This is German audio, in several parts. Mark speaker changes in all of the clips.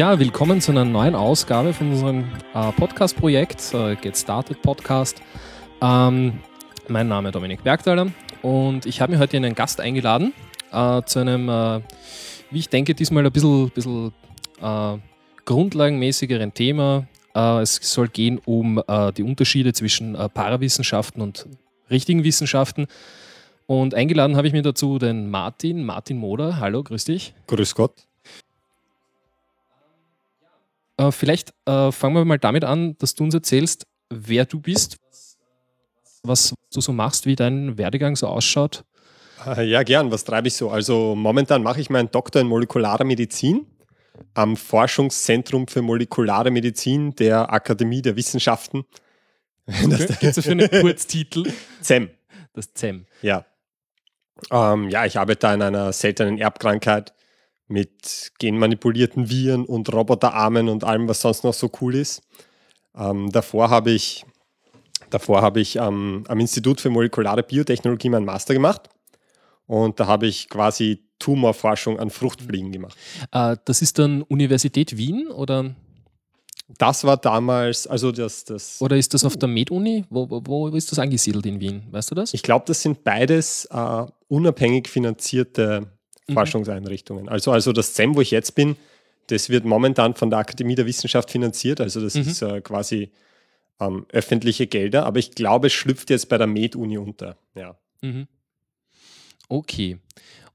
Speaker 1: Ja, willkommen zu einer neuen Ausgabe von unserem äh, Podcast-Projekt, äh, Get Started Podcast. Ähm, mein Name ist Dominik Bergthaler und ich habe mir heute einen Gast eingeladen äh, zu einem, äh, wie ich denke, diesmal ein bisschen, bisschen äh, grundlagenmäßigeren Thema. Äh, es soll gehen um die Unterschiede zwischen Parawissenschaften und richtigen Wissenschaften. Und eingeladen habe ich mir dazu den Martin, Martin Moder. Hallo, grüß dich.
Speaker 2: Grüß Gott.
Speaker 1: Äh, vielleicht äh, fangen wir mal damit an, dass du uns erzählst, wer du bist, was, was du so machst, wie dein Werdegang so ausschaut.
Speaker 2: Äh, ja, gern. Was treibe ich so? Also momentan mache ich meinen Doktor in molekularer Medizin am Forschungszentrum für molekulare Medizin der Akademie der Wissenschaften.
Speaker 1: Okay. Gibt es dafür einen Kurztitel?
Speaker 2: ZEM.
Speaker 1: Das ZEM.
Speaker 2: Ja. Ähm, ja, ich arbeite in einer seltenen Erbkrankheit mit genmanipulierten Viren und Roboterarmen und allem, was sonst noch so cool ist. Ähm, davor habe ich, davor habe ich ähm, am Institut für molekulare Biotechnologie meinen Master gemacht und da habe ich quasi Tumorforschung an Fruchtfliegen gemacht.
Speaker 1: Äh, das ist dann Universität Wien oder?
Speaker 2: Das war damals, also das. das
Speaker 1: Oder ist das auf der Med-Uni? Wo, wo, wo, ist das angesiedelt in Wien? Weißt du das?
Speaker 2: Ich glaube, das sind beides äh, unabhängig finanzierte mhm. Forschungseinrichtungen. Also, also das ZEM, wo ich jetzt bin, das wird momentan von der Akademie der Wissenschaft finanziert. Also das mhm. ist äh, quasi ähm, öffentliche Gelder. Aber ich glaube, es schlüpft jetzt bei der Med-Uni unter. Ja. Mhm.
Speaker 1: Okay.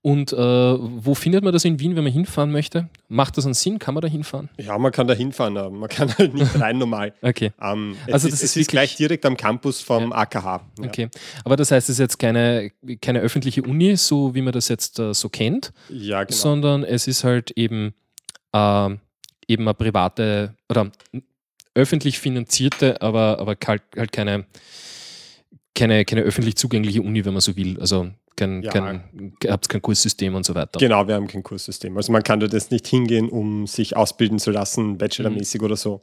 Speaker 1: Und äh, wo findet man das in Wien, wenn man hinfahren möchte? Macht das einen Sinn? Kann man da hinfahren?
Speaker 2: Ja, man kann da hinfahren, aber man kann halt nicht rein normal.
Speaker 1: okay.
Speaker 2: Ähm, also das ist, es ist gleich direkt am Campus vom ja. AKH. Ja.
Speaker 1: Okay. Aber das heißt, es ist jetzt keine, keine öffentliche Uni, so wie man das jetzt äh, so kennt,
Speaker 2: ja, genau.
Speaker 1: sondern es ist halt eben, äh, eben eine private oder öffentlich finanzierte, aber, aber halt, halt keine, keine, keine öffentlich zugängliche Uni, wenn man so will. Also kein, ja. kein, habt kein Kurssystem und so weiter.
Speaker 2: Genau, wir haben kein Kurssystem. Also man kann da das nicht hingehen, um sich ausbilden zu lassen, bachelormäßig mhm. oder so.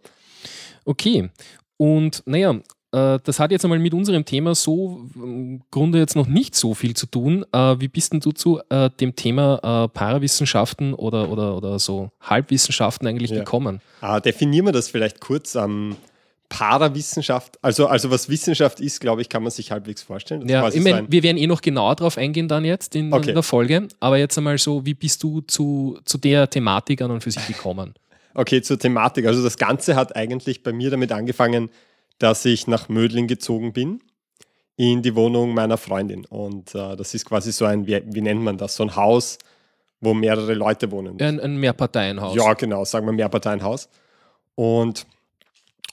Speaker 1: Okay. Und naja, äh, das hat jetzt einmal mit unserem Thema so im Grunde jetzt noch nicht so viel zu tun. Äh, wie bist denn du zu äh, dem Thema Parawissenschaften oder, oder, oder so Halbwissenschaften eigentlich ja. gekommen?
Speaker 2: Ah, definieren wir das vielleicht kurz. Parawissenschaft, also, also was Wissenschaft ist, glaube ich, kann man sich halbwegs vorstellen.
Speaker 1: Ja, ich mein, wir werden eh noch genauer darauf eingehen dann jetzt in, okay. in, der Folge, aber jetzt einmal so, wie bist du zu, zu der Thematik an und für sich gekommen?
Speaker 2: okay, zur Thematik. Also das Ganze hat eigentlich bei mir damit angefangen, dass ich nach Mödling gezogen bin in die Wohnung meiner Freundin. Und äh, das ist quasi so ein, wie, wie, nennt man das, so ein Haus, wo mehrere Leute wohnen.
Speaker 1: Ein, ein Mehrparteienhaus.
Speaker 2: Ja, genau, sagen wir Mehrparteienhaus. Und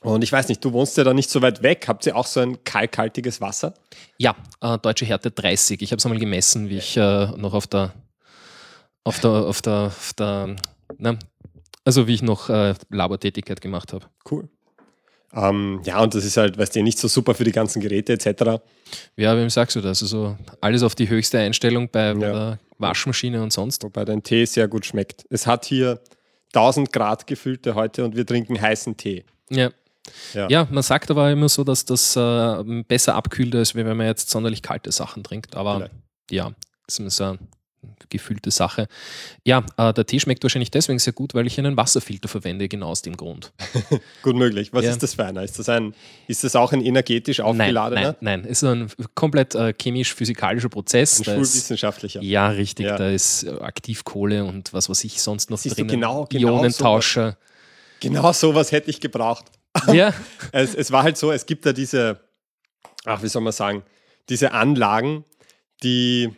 Speaker 2: und ich weiß nicht, du wohnst ja da nicht so weit weg. Habt ihr auch so ein kalkhaltiges Wasser?
Speaker 1: Ja, äh, deutsche Härte 30. Ich habe es einmal gemessen, wie ich äh, noch auf der, auf der, auf der, auf der, na, also wie ich noch äh, Labortätigkeit gemacht habe.
Speaker 2: Cool. Ähm, ja, und das ist halt, weißt du, nicht so super für die ganzen Geräte etc.
Speaker 1: Ja, wem sagst du das? Also alles auf die höchste Einstellung bei, ja. der Waschmaschine und sonst.
Speaker 2: Wobei dein Tee sehr gut schmeckt. Es hat hier 1000 Grad gefüllte heute und wir trinken heißen Tee.
Speaker 1: Ja. Ja. ja. man sagt aber immer so, dass das äh, besser abkühlt, als wenn man jetzt sonderlich kalte Sachen trinkt. Aber Vielleicht. ja, das ist eine gefühlte Sache. Ja, äh, der Tee schmeckt wahrscheinlich deswegen sehr gut, weil ich einen Wasserfilter verwende, genau aus dem Grund.
Speaker 2: gut möglich. Was ja. ist das für einer? Ist das, ein, ist das auch ein energetisch aufgeladener?
Speaker 1: Nein, nein, nein. es ist ein komplett äh, chemisch-physikalischer Prozess.
Speaker 2: Ein schulwissenschaftlicher.
Speaker 1: Ist, ja, richtig. Ja. Da ist äh, Aktivkohle und was weiß ich sonst noch
Speaker 2: Siehst
Speaker 1: drin.
Speaker 2: Genau, genau
Speaker 1: Ionentauscher.
Speaker 2: So genau sowas hätte ich gebraucht.
Speaker 1: Ja.
Speaker 2: es, es war halt so, es gibt da diese, ach, wie soll man sagen, diese Anlagen, die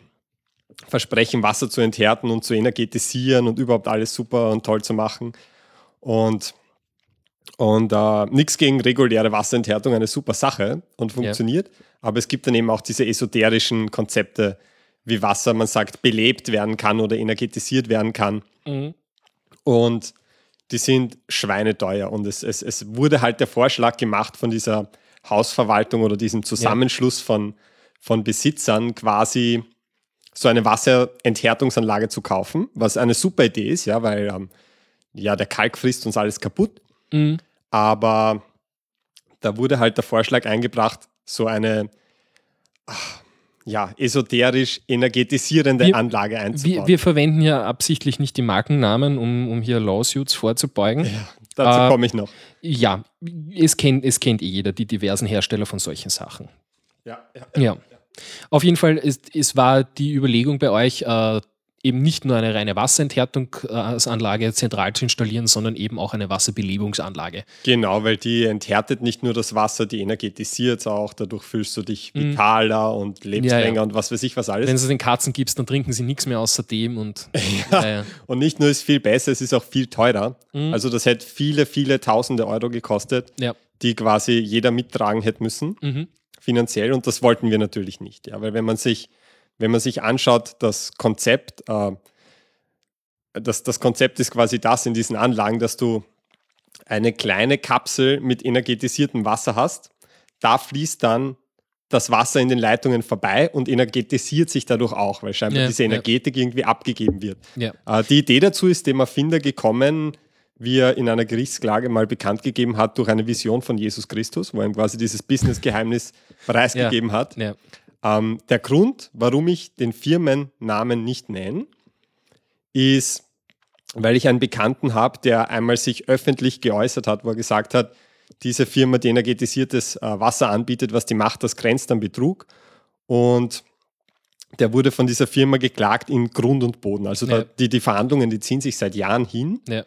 Speaker 2: versprechen, Wasser zu enthärten und zu energetisieren und überhaupt alles super und toll zu machen. Und, und äh, nichts gegen reguläre Wasserenthärtung, eine super Sache und funktioniert. Ja. Aber es gibt dann eben auch diese esoterischen Konzepte, wie Wasser, man sagt, belebt werden kann oder energetisiert werden kann. Mhm. Und die sind schweineteuer. Und es, es, es wurde halt der Vorschlag gemacht von dieser Hausverwaltung oder diesem Zusammenschluss ja. von, von Besitzern quasi so eine Wasserenthärtungsanlage zu kaufen, was eine super Idee ist, ja, weil ähm, ja, der Kalk frisst uns alles kaputt. Mhm. Aber da wurde halt der Vorschlag eingebracht, so eine, ach, ja, esoterisch energetisierende
Speaker 1: Wir-
Speaker 2: Anlage einzubauen.
Speaker 1: Wir, wir verwenden ja absichtlich nicht die Markennamen, um, um hier Lawsuits vorzubeugen.
Speaker 2: ja, dazu
Speaker 1: äh,
Speaker 2: komme ich noch.
Speaker 1: Ja, es kennt, es kennt eh jeder, die diversen Hersteller von solchen Sachen.
Speaker 2: Ja, ja.
Speaker 1: Ja. Auf jeden Fall, es, es war die Überlegung bei euch, äh, eben nicht nur eine reine Wasserenthertungsanlage zentral zu installieren, sondern eben auch eine Wasserbelebungsanlage.
Speaker 2: Genau, weil die enthärtet nicht nur das Wasser, die energetisiert es auch. Dadurch fühlst du dich
Speaker 1: Mhm.
Speaker 2: vitaler und lebst
Speaker 1: Ja, ja.
Speaker 2: länger und was weiß ich was alles.
Speaker 1: Wenn du es den Katzen gibst, dann trinken sie nichts mehr außer dem und ja. Ja,
Speaker 2: Und nicht nur ist viel besser, es ist auch viel teurer.
Speaker 1: Mhm.
Speaker 2: Also das hätte viele, viele tausende Euro gekostet,
Speaker 1: ja.
Speaker 2: die quasi jeder mittragen hätte müssen,
Speaker 1: Mhm.
Speaker 2: finanziell. Und das wollten wir natürlich nicht. Ja, weil wenn man sich, wenn man sich anschaut, das Konzept, äh, das, das Konzept ist quasi das in diesen Anlagen, dass du eine kleine Kapsel mit energetisiertem Wasser hast. Da fließt dann das Wasser in den Leitungen vorbei und energetisiert sich dadurch auch, weil scheinbar
Speaker 1: Ja,
Speaker 2: diese
Speaker 1: ja.
Speaker 2: Energetik irgendwie abgegeben wird.
Speaker 1: ja.
Speaker 2: Äh, Die Idee dazu ist dem Erfinder gekommen, wie er in einer Gerichtsklage mal bekannt gegeben hat, durch eine Vision von Jesus Christus, wo er ihm quasi dieses Business-Geheimnis preisgegeben hat. Ähm, der Grund, warum ich den Firmennamen nicht nenne, ist, weil ich einen Bekannten habe, der einmal sich öffentlich geäußert hat, wo er gesagt hat, diese Firma, die energetisiertes äh, Wasser anbietet, was die macht, das grenzt an Betrug. Und der wurde von dieser Firma geklagt in Grund und Boden. Also da,
Speaker 1: Ja.
Speaker 2: die, die Verhandlungen, die ziehen sich seit Jahren hin.
Speaker 1: ja.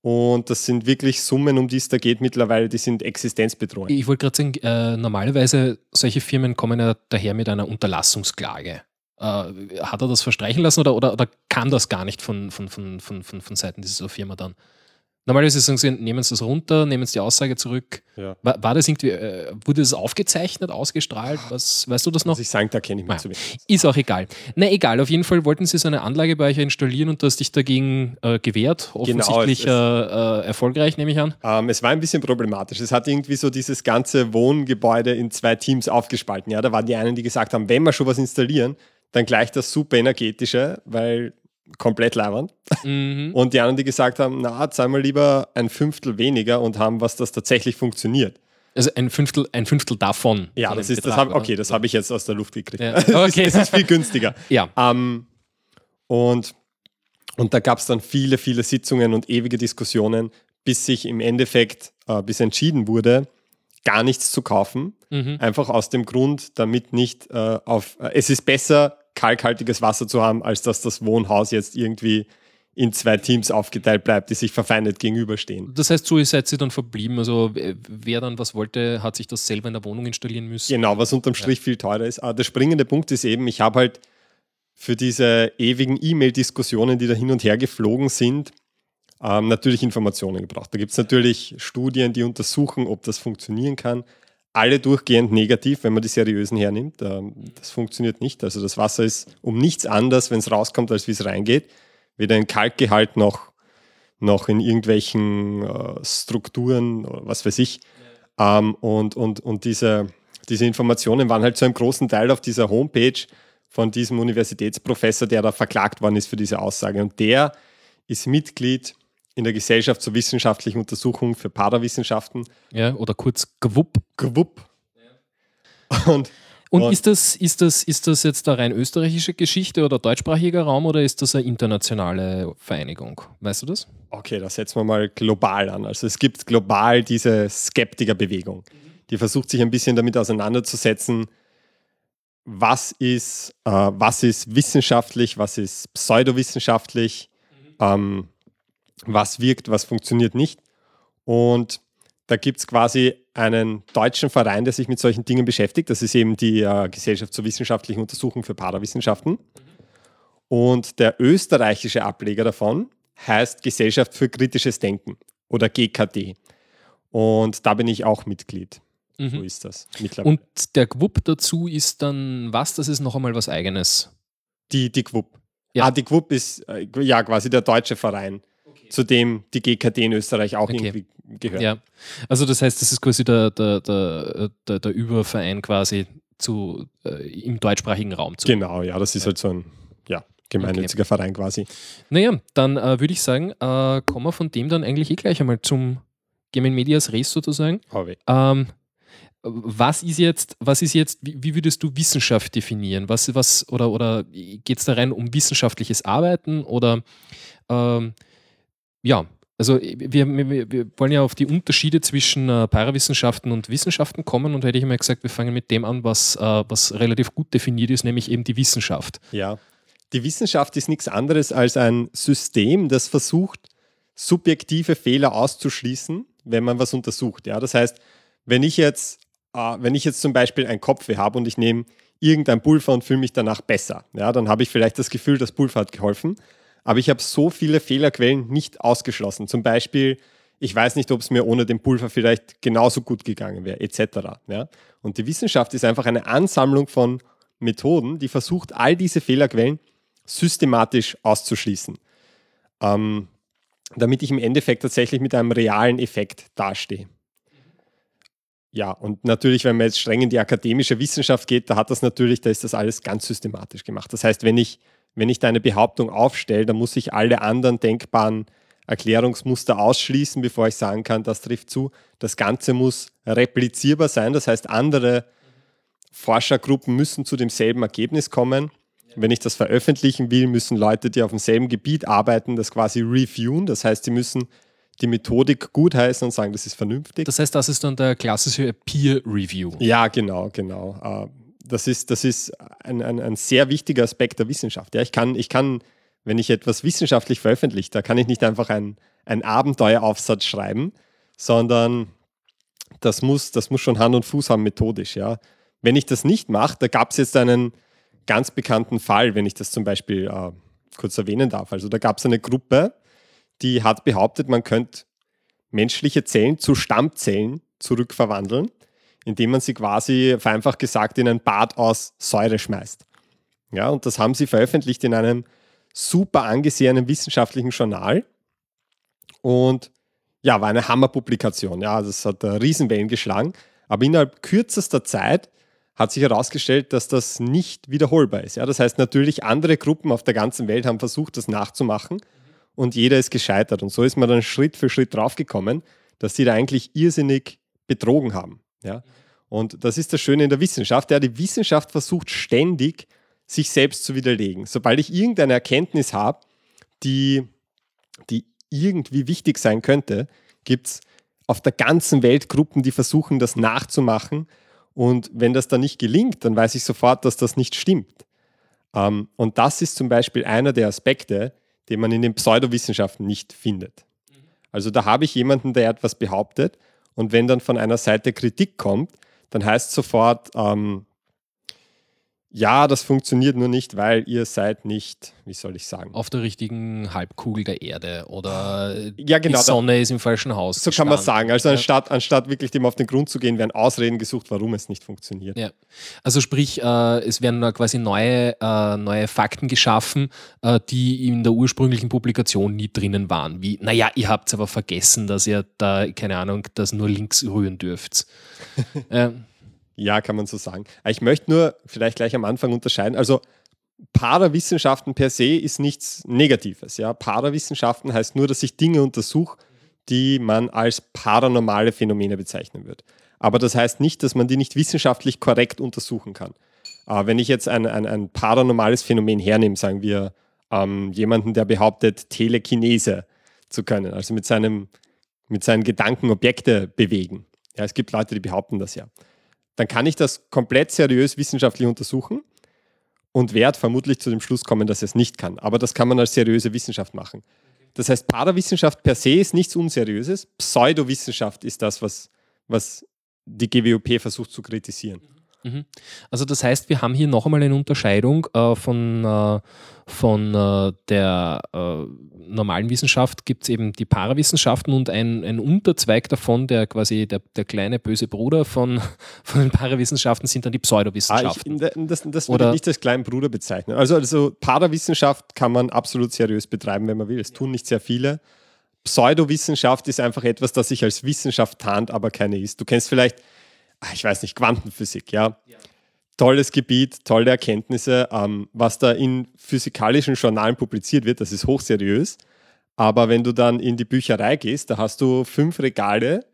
Speaker 2: Und das sind wirklich Summen, um die es da geht mittlerweile, die sind existenzbedrohend.
Speaker 1: Ich wollte gerade sagen, äh, normalerweise solche Firmen kommen ja daher mit einer Unterlassungsklage. Äh, hat er das verstreichen lassen oder, oder, oder kam das gar nicht von, von, von, von, von, von Seiten dieser Firma dann? Normalerweise sagen sie, nehmen sie das runter, nehmen sie die Aussage zurück.
Speaker 2: Ja.
Speaker 1: War, war das irgendwie, äh, wurde das aufgezeichnet, ausgestrahlt? Was, weißt du das noch?
Speaker 2: Muss ich sagen, da kenne ich mich
Speaker 1: Ja.
Speaker 2: zu wenig.
Speaker 1: Ist auch egal. Na egal, auf jeden Fall wollten sie so eine Anlage bei euch installieren und du hast dich dagegen äh, gewehrt. Offensichtlich
Speaker 2: es-
Speaker 1: äh, äh, erfolgreich, nehme ich an.
Speaker 2: Ähm, es war ein bisschen problematisch. Es hat irgendwie so dieses ganze Wohngebäude in zwei Teams aufgespalten. Ja, da waren die einen, die gesagt haben, wenn wir schon was installieren, dann gleich das super energetische, weil komplett leibernd.
Speaker 1: Mhm.
Speaker 2: Und die anderen, die gesagt haben, na, zahlen wir lieber ein Fünftel weniger und haben was, das tatsächlich funktioniert.
Speaker 1: Also ein Fünftel, ein Fünftel davon.
Speaker 2: Ja, das ist, das
Speaker 1: Betrag,
Speaker 2: hab, okay, das habe ich jetzt aus der Luft gekriegt.
Speaker 1: Ja,
Speaker 2: Es ist-
Speaker 1: okay.
Speaker 2: Es ist viel günstiger.
Speaker 1: Ja,
Speaker 2: Ähm, und, und da gab es dann viele, viele Sitzungen und ewige Diskussionen, bis sich im Endeffekt, äh, bis entschieden wurde, gar nichts zu kaufen.
Speaker 1: mhm.
Speaker 2: Einfach aus dem Grund, damit nicht äh, auf. Äh, es ist besser, kalkhaltiges Wasser zu haben, als dass das Wohnhaus jetzt irgendwie in zwei Teams aufgeteilt bleibt, die sich verfeindet gegenüberstehen.
Speaker 1: Das heißt, so seid ihr dann verblieben. Also wer dann was wollte, hat sich das selber in der Wohnung installieren müssen.
Speaker 2: Genau, was unterm Strich viel teurer ist. Aber der springende Punkt ist eben, ich habe halt für diese ewigen E-Mail-Diskussionen, die da hin und her geflogen sind, ähm, natürlich Informationen gebraucht. Da gibt es natürlich Studien, die untersuchen, ob das funktionieren kann. Alle durchgehend negativ, wenn man die seriösen hernimmt. Ähm, das funktioniert nicht. Also das Wasser ist um nichts anders, wenn es rauskommt, als wie es reingeht. Weder in Kalkgehalt noch, noch in irgendwelchen äh, Strukturen oder was weiß ich. Ähm, und und, und diese, diese Informationen waren halt zu einem großen Teil auf dieser Homepage von diesem Universitätsprofessor, der da verklagt worden ist für diese Aussage. Und der ist Mitglied in der Gesellschaft zur wissenschaftlichen Untersuchung für Parawissenschaften,
Speaker 1: Ja, oder kurz GWUP.
Speaker 2: GWUP. Und
Speaker 1: Und
Speaker 2: Und-
Speaker 1: ist, das, ist, das, ist das jetzt eine rein österreichische Geschichte oder deutschsprachiger Raum oder ist das eine internationale Vereinigung? Weißt du das?
Speaker 2: okay, das setzen wir mal global an. Also es gibt global diese Skeptikerbewegung, die versucht sich ein bisschen damit auseinanderzusetzen, was ist, äh, was ist wissenschaftlich, was ist pseudowissenschaftlich, ähm, was wirkt, was funktioniert nicht. Und da gibt es quasi einen deutschen Verein, der sich mit solchen Dingen beschäftigt. Das ist eben die äh, Gesellschaft zur wissenschaftlichen Untersuchung für Parawissenschaften. Und der österreichische Ableger davon heißt Gesellschaft für kritisches Denken oder GKD. Und da bin ich auch Mitglied. So
Speaker 1: Mhm.
Speaker 2: ist das mittlerweile.
Speaker 1: Und der GWUP dazu ist dann was? Das ist noch einmal was Eigenes.
Speaker 2: die, die GWUP.
Speaker 1: Ja.
Speaker 2: Ah, die GWUP ist äh, ja quasi der deutsche Verein, zu dem die GKD in Österreich auch
Speaker 1: Okay.
Speaker 2: irgendwie gehört.
Speaker 1: Ja. Also das heißt, das ist quasi der, der, der, der, der Überverein quasi zu, äh, im deutschsprachigen Raum zu.
Speaker 2: Genau, ja, das ist halt so ein ja, gemeinnütziger Verein quasi.
Speaker 1: Naja, dann äh, würde ich sagen, äh, kommen wir von dem dann eigentlich eh gleich einmal zum Gemen Medias Res sozusagen.
Speaker 2: Aber
Speaker 1: Ähm, was ist jetzt, was ist jetzt, wie, wie würdest du Wissenschaft definieren? Was, was, oder, oder geht es da rein um wissenschaftliches Arbeiten oder ähm, ja, also wir, wir, wir, wollen ja auf die Unterschiede zwischen äh, Parawissenschaften und Wissenschaften kommen und hätte ich immer gesagt, wir fangen mit dem an, was, äh, was relativ gut definiert ist, nämlich eben die Wissenschaft.
Speaker 2: Ja, die Wissenschaft ist nichts anderes als ein System, das versucht, subjektive Fehler auszuschließen, wenn man was untersucht. Ja, das heißt, wenn ich jetzt, äh, wenn ich jetzt zum Beispiel ein Kopfweh habe und ich nehme irgendein Pulver und fühle mich danach besser, ja, dann habe ich vielleicht das Gefühl, das Pulver hat geholfen. Aber ich habe so viele Fehlerquellen nicht ausgeschlossen. Zum Beispiel, ich weiß nicht, ob es mir ohne den Pulver vielleicht genauso gut gegangen wäre, etc. Ja? Und die Wissenschaft ist einfach eine Ansammlung von Methoden, die versucht, all diese Fehlerquellen systematisch auszuschließen. Ähm, damit ich im Endeffekt tatsächlich mit einem realen Effekt dastehe. Ja, und natürlich, wenn man jetzt streng in die akademische Wissenschaft geht, da hat das natürlich, da ist das alles ganz systematisch gemacht. Das heißt, wenn ich, wenn ich da eine Behauptung aufstelle, dann muss ich alle anderen denkbaren Erklärungsmuster ausschließen, bevor ich sagen kann, das trifft zu. Das Ganze muss replizierbar sein, das heißt, andere Forschergruppen müssen zu demselben Ergebnis kommen. Wenn ich das veröffentlichen will, müssen Leute, die auf demselben Gebiet arbeiten, das quasi reviewen. Das heißt, sie müssen die Methodik gutheißen und sagen, das ist vernünftig.
Speaker 1: Das heißt, das ist dann der klassische Peer Review.
Speaker 2: Ja, genau, genau. Das ist, das ist ein, ein, ein sehr wichtiger Aspekt der Wissenschaft. Ja, ich, kann, ich kann, wenn ich etwas wissenschaftlich veröffentliche, da kann ich nicht einfach einen Abenteueraufsatz schreiben, sondern das muss, das muss schon Hand und Fuß haben methodisch. Ja. Wenn ich das nicht mache, da gab es jetzt einen ganz bekannten Fall, wenn ich das zum Beispiel äh, kurz erwähnen darf. Also da gab es eine Gruppe, die hat behauptet, man könnte menschliche Zellen zu Stammzellen zurückverwandeln, indem man sie quasi vereinfacht gesagt in ein Bad aus Säure schmeißt. Ja, und das haben sie veröffentlicht in einem super angesehenen wissenschaftlichen Journal. Und ja, war eine Hammerpublikation. Ja, das hat Riesenwellen geschlagen. Aber innerhalb kürzester Zeit hat sich herausgestellt, dass das nicht wiederholbar ist. Ja, das heißt natürlich, andere Gruppen auf der ganzen Welt haben versucht, das nachzumachen und jeder ist gescheitert. Und so ist man dann Schritt für Schritt draufgekommen, dass die da eigentlich irrsinnig betrogen haben. Ja? Und das ist das Schöne in der Wissenschaft. Ja, die Wissenschaft versucht ständig, sich selbst zu widerlegen. Sobald ich irgendeine Erkenntnis habe, die, die irgendwie wichtig sein könnte, gibt es auf der ganzen Welt Gruppen, die versuchen, das nachzumachen. Und wenn das dann nicht gelingt, dann weiß ich sofort, dass das nicht stimmt. Ähm, und das ist zum Beispiel einer der Aspekte, den man in den Pseudowissenschaften nicht findet. Also da habe ich jemanden, der etwas behauptet und wenn dann von einer Seite Kritik kommt, dann heißt sofort, ähm, ja, das funktioniert nur nicht, weil ihr seid nicht, wie soll ich sagen?
Speaker 1: Auf der richtigen Halbkugel der Erde oder
Speaker 2: ja, genau,
Speaker 1: die Sonne ist im falschen Haus.
Speaker 2: So gestanden. kann man sagen. Also anstatt, anstatt wirklich dem auf den Grund zu gehen, werden Ausreden gesucht, warum es nicht funktioniert.
Speaker 1: Ja. Also sprich, äh, es werden quasi neue, äh, neue Fakten geschaffen, äh, die in der ursprünglichen Publikation nie drinnen waren. Wie, naja, ihr habt aber vergessen, dass ihr da, keine Ahnung, das nur links rühren dürft.
Speaker 2: ähm, ja, kann man so sagen. Ich möchte nur vielleicht gleich am Anfang unterscheiden. Also Parawissenschaften per se ist nichts Negatives. Ja? Parawissenschaften heißt nur, dass ich Dinge untersuche, die man als paranormale Phänomene bezeichnen wird. Aber das heißt nicht, dass man die nicht wissenschaftlich korrekt untersuchen kann. Äh, wenn ich jetzt ein, ein, ein, paranormales Phänomen hernehme, sagen wir ähm, jemanden, der behauptet, Telekinese zu können, also mit, seinem, mit seinen Gedanken Objekte bewegen. Ja, es gibt Leute, die behaupten das ja dann kann ich das komplett seriös wissenschaftlich untersuchen und werde vermutlich zu dem Schluss kommen, dass es nicht kann. Aber das kann man als seriöse Wissenschaft machen. Das heißt, Parawissenschaft per se ist nichts Unseriöses. Pseudowissenschaft ist das, was, was die GWOP versucht zu kritisieren.
Speaker 1: Mhm. Also das heißt, wir haben hier noch einmal eine Unterscheidung äh, von, äh, von äh, der äh, normalen Wissenschaft gibt es eben die Parawissenschaften und ein, ein Unterzweig davon, der quasi der, der kleine böse Bruder von, von den Parawissenschaften sind dann die Pseudowissenschaften.
Speaker 2: Ah, ich, das das würde ich nicht als kleinen Bruder bezeichnen. Also, also Parawissenschaft kann man absolut seriös betreiben, wenn man will. Es tun nicht sehr viele. Pseudowissenschaft ist einfach etwas, das sich als Wissenschaft tarnt, aber keine ist. Du kennst vielleicht ich weiß nicht, Quantenphysik, ja. ja. Tolles Gebiet, tolle Erkenntnisse. Ähm, was da in physikalischen Journalen publiziert wird, das ist hochseriös. Aber wenn du dann in die Bücherei gehst, da hast du fünf Regale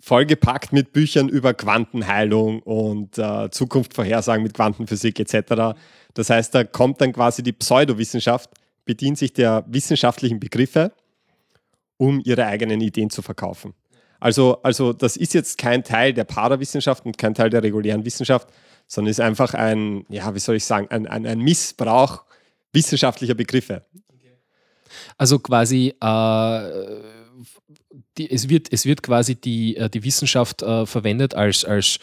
Speaker 2: vollgepackt mit Büchern über Quantenheilung und äh, Zukunftsvorhersagen mit Quantenphysik etc. Das heißt, da kommt dann quasi die Pseudowissenschaft, bedient sich der wissenschaftlichen Begriffe, um ihre eigenen Ideen zu verkaufen. Also, also das ist jetzt kein Teil der Parawissenschaft und kein Teil der regulären Wissenschaft, sondern ist einfach ein, ja, wie soll ich sagen, ein, ein, ein Missbrauch wissenschaftlicher Begriffe.
Speaker 1: Also quasi, äh, die, es, wird, es wird quasi die, äh, die Wissenschaft äh, verwendet als, als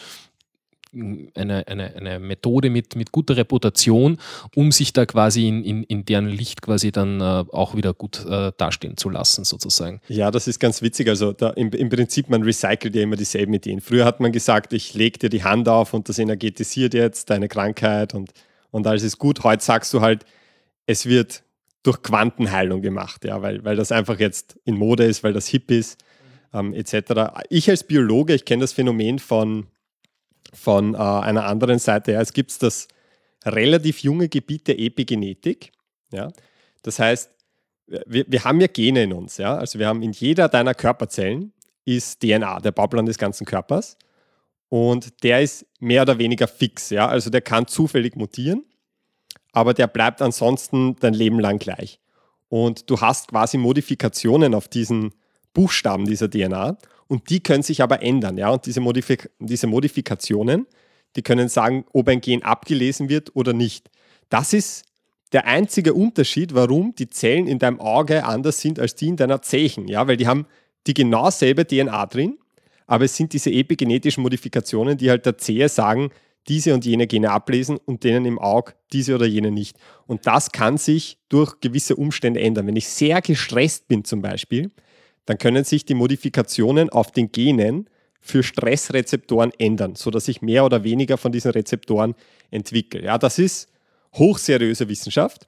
Speaker 1: eine, eine, eine Methode mit, mit guter Reputation, um sich da quasi in, in, in deren Licht quasi dann äh, auch wieder gut äh, dastehen zu lassen, sozusagen.
Speaker 2: Ja, das ist ganz witzig. Also da im, im Prinzip, man recycelt ja immer dieselben Ideen. Früher hat man gesagt, ich lege dir die Hand auf und das energetisiert jetzt deine Krankheit und, und alles ist gut. Heute sagst du halt, es wird durch Quantenheilung gemacht, ja, weil, weil das einfach jetzt in Mode ist, weil das hip ist, ähm, etc. Ich als Biologe, ich kenne das Phänomen von von äh, einer anderen Seite her. Es gibt das relativ junge Gebiet der Epigenetik. Ja? Das heißt, wir, wir haben ja Gene in uns. Ja? Also wir haben in jeder deiner Körperzellen ist DNA, der Bauplan des ganzen Körpers. Und der ist mehr oder weniger fix. Ja? Also der kann zufällig mutieren, aber der bleibt ansonsten dein Leben lang gleich. Und du hast quasi Modifikationen auf diesen Buchstaben dieser DNA und die können sich aber ändern. Ja? Und diese, Modifik diese Modifikationen, die können sagen, ob ein Gen abgelesen wird oder nicht. Das ist der einzige Unterschied, warum die Zellen in deinem Auge anders sind als die in deiner Zehen. Ja? Weil die haben die genau selbe DNA drin, aber es sind diese epigenetischen Modifikationen, die halt der Zehe sagen, diese und jene Gene ablesen und denen im Auge diese oder jene nicht. Und das kann sich durch gewisse Umstände ändern. Wenn ich sehr gestresst bin zum Beispiel, dann können sich die Modifikationen auf den Genen für Stressrezeptoren ändern, sodass ich mehr oder weniger von diesen Rezeptoren entwickle. Ja, das ist hochseriöse Wissenschaft.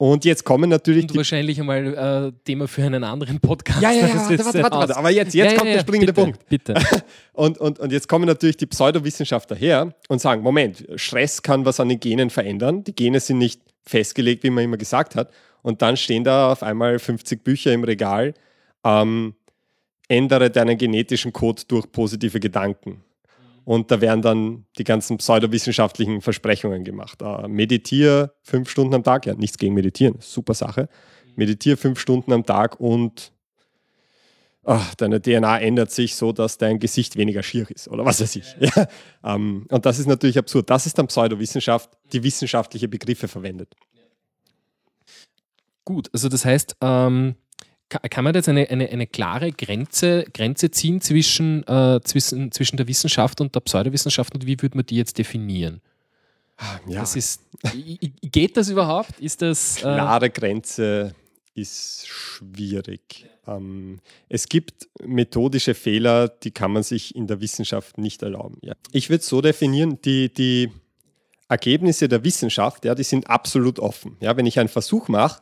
Speaker 2: Und jetzt kommen natürlich.
Speaker 1: Und wahrscheinlich einmal äh, Thema für einen anderen Podcast.
Speaker 2: Ja, ja, ja. Warte, warte, warte, warte, Aber jetzt, jetzt ja, kommt ja, der springende
Speaker 1: bitte,
Speaker 2: Punkt.
Speaker 1: Bitte.
Speaker 2: Und, und, und jetzt kommen natürlich die Pseudowissenschaftler her und sagen: Moment, Stress kann was an den Genen verändern. Die Gene sind nicht festgelegt, wie man immer gesagt hat. Und dann stehen da auf einmal 50 Bücher im Regal, ähm, ändere deinen genetischen Code durch positive Gedanken. Und da werden dann die ganzen pseudowissenschaftlichen Versprechungen gemacht. Äh, meditiere fünf Stunden am Tag, ja, nichts gegen Meditieren, super Sache. Meditiere fünf Stunden am Tag und ach, deine DNA ändert sich so, dass dein Gesicht weniger schier ist oder was weiß ich. Ja, ähm, und das ist natürlich absurd. Das ist dann Pseudowissenschaft, die wissenschaftliche Begriffe verwendet.
Speaker 1: Gut, also das heißt, ähm, kann man jetzt eine, eine, eine klare Grenze, Grenze ziehen zwischen, äh, zwischen, zwischen der Wissenschaft und der Pseudowissenschaft und wie würde man die jetzt definieren?
Speaker 2: Ja.
Speaker 1: Das ist, geht das überhaupt? Ist das.
Speaker 2: Äh klare Grenze ist schwierig. Ähm, es gibt methodische Fehler, die kann man sich in der Wissenschaft nicht erlauben. Ja. Ich würde es so definieren, die, die Ergebnisse der Wissenschaft, ja, die sind absolut offen. Ja, wenn ich einen Versuch mache,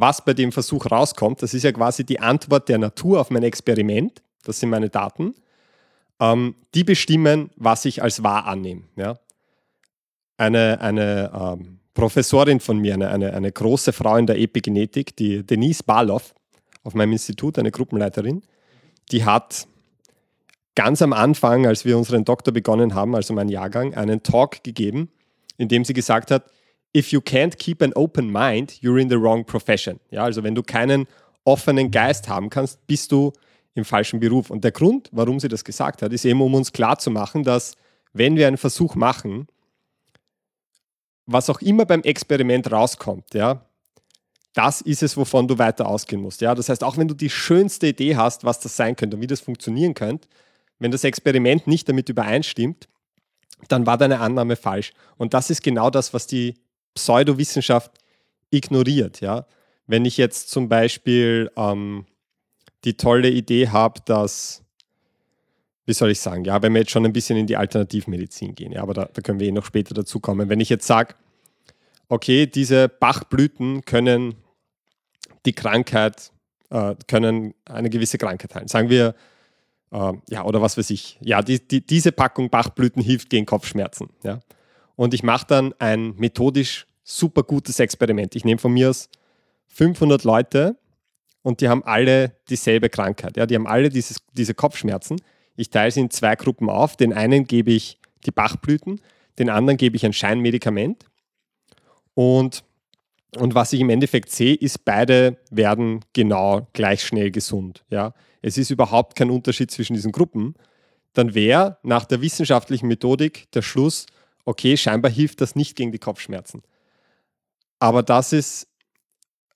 Speaker 2: was bei dem Versuch rauskommt, das ist ja quasi die Antwort der Natur auf mein Experiment, das sind meine Daten, ähm, die bestimmen, was ich als wahr annehme. Ja? Eine, eine ähm, Professorin von mir, eine, eine, eine, große Frau in der Epigenetik, die Denise Barloff auf meinem Institut, eine Gruppenleiterin, die hat ganz am Anfang, als wir unseren Doktor begonnen haben, also mein Jahrgang, einen Talk gegeben, in dem sie gesagt hat, if you can't keep an open mind, you're in the wrong profession. Ja, also wenn du keinen offenen Geist haben kannst, bist du im falschen Beruf. Und der Grund, warum sie das gesagt hat, ist eben, um uns klarzumachen, dass wenn wir einen Versuch machen, was auch immer beim Experiment rauskommt, ja, das ist es, wovon du weiter ausgehen musst. Ja? Das heißt, auch wenn du die schönste Idee hast, was das sein könnte und wie das funktionieren könnte, wenn das Experiment nicht damit übereinstimmt, dann war deine Annahme falsch. Und das ist genau das, was die Pseudowissenschaft ignoriert. Ja? Wenn ich jetzt zum Beispiel ähm, die tolle Idee habe, dass, wie soll ich sagen, ja, wenn wir jetzt schon ein bisschen in die Alternativmedizin gehen, ja, aber da, da können wir eh noch später dazu kommen. Wenn ich jetzt sage, okay, diese Bachblüten können die Krankheit, äh, können eine gewisse Krankheit heilen. Sagen wir, äh, ja, oder was weiß ich, ja, die, die, diese Packung Bachblüten hilft gegen Kopfschmerzen. Ja? Und ich mache dann ein methodisch super gutes Experiment. Ich nehme von mir aus 500 Leute und die haben alle dieselbe Krankheit. Ja? Die haben alle dieses, diese Kopfschmerzen. Ich teile sie in zwei Gruppen auf. Den einen gebe ich die Bachblüten, den anderen gebe ich ein Scheinmedikament. Und, und was ich im Endeffekt sehe, ist, beide werden genau gleich schnell gesund. Ja? Es ist überhaupt kein Unterschied zwischen diesen Gruppen. Dann wäre nach der wissenschaftlichen Methodik der Schluss, okay, scheinbar hilft das nicht gegen die Kopfschmerzen. Aber das ist,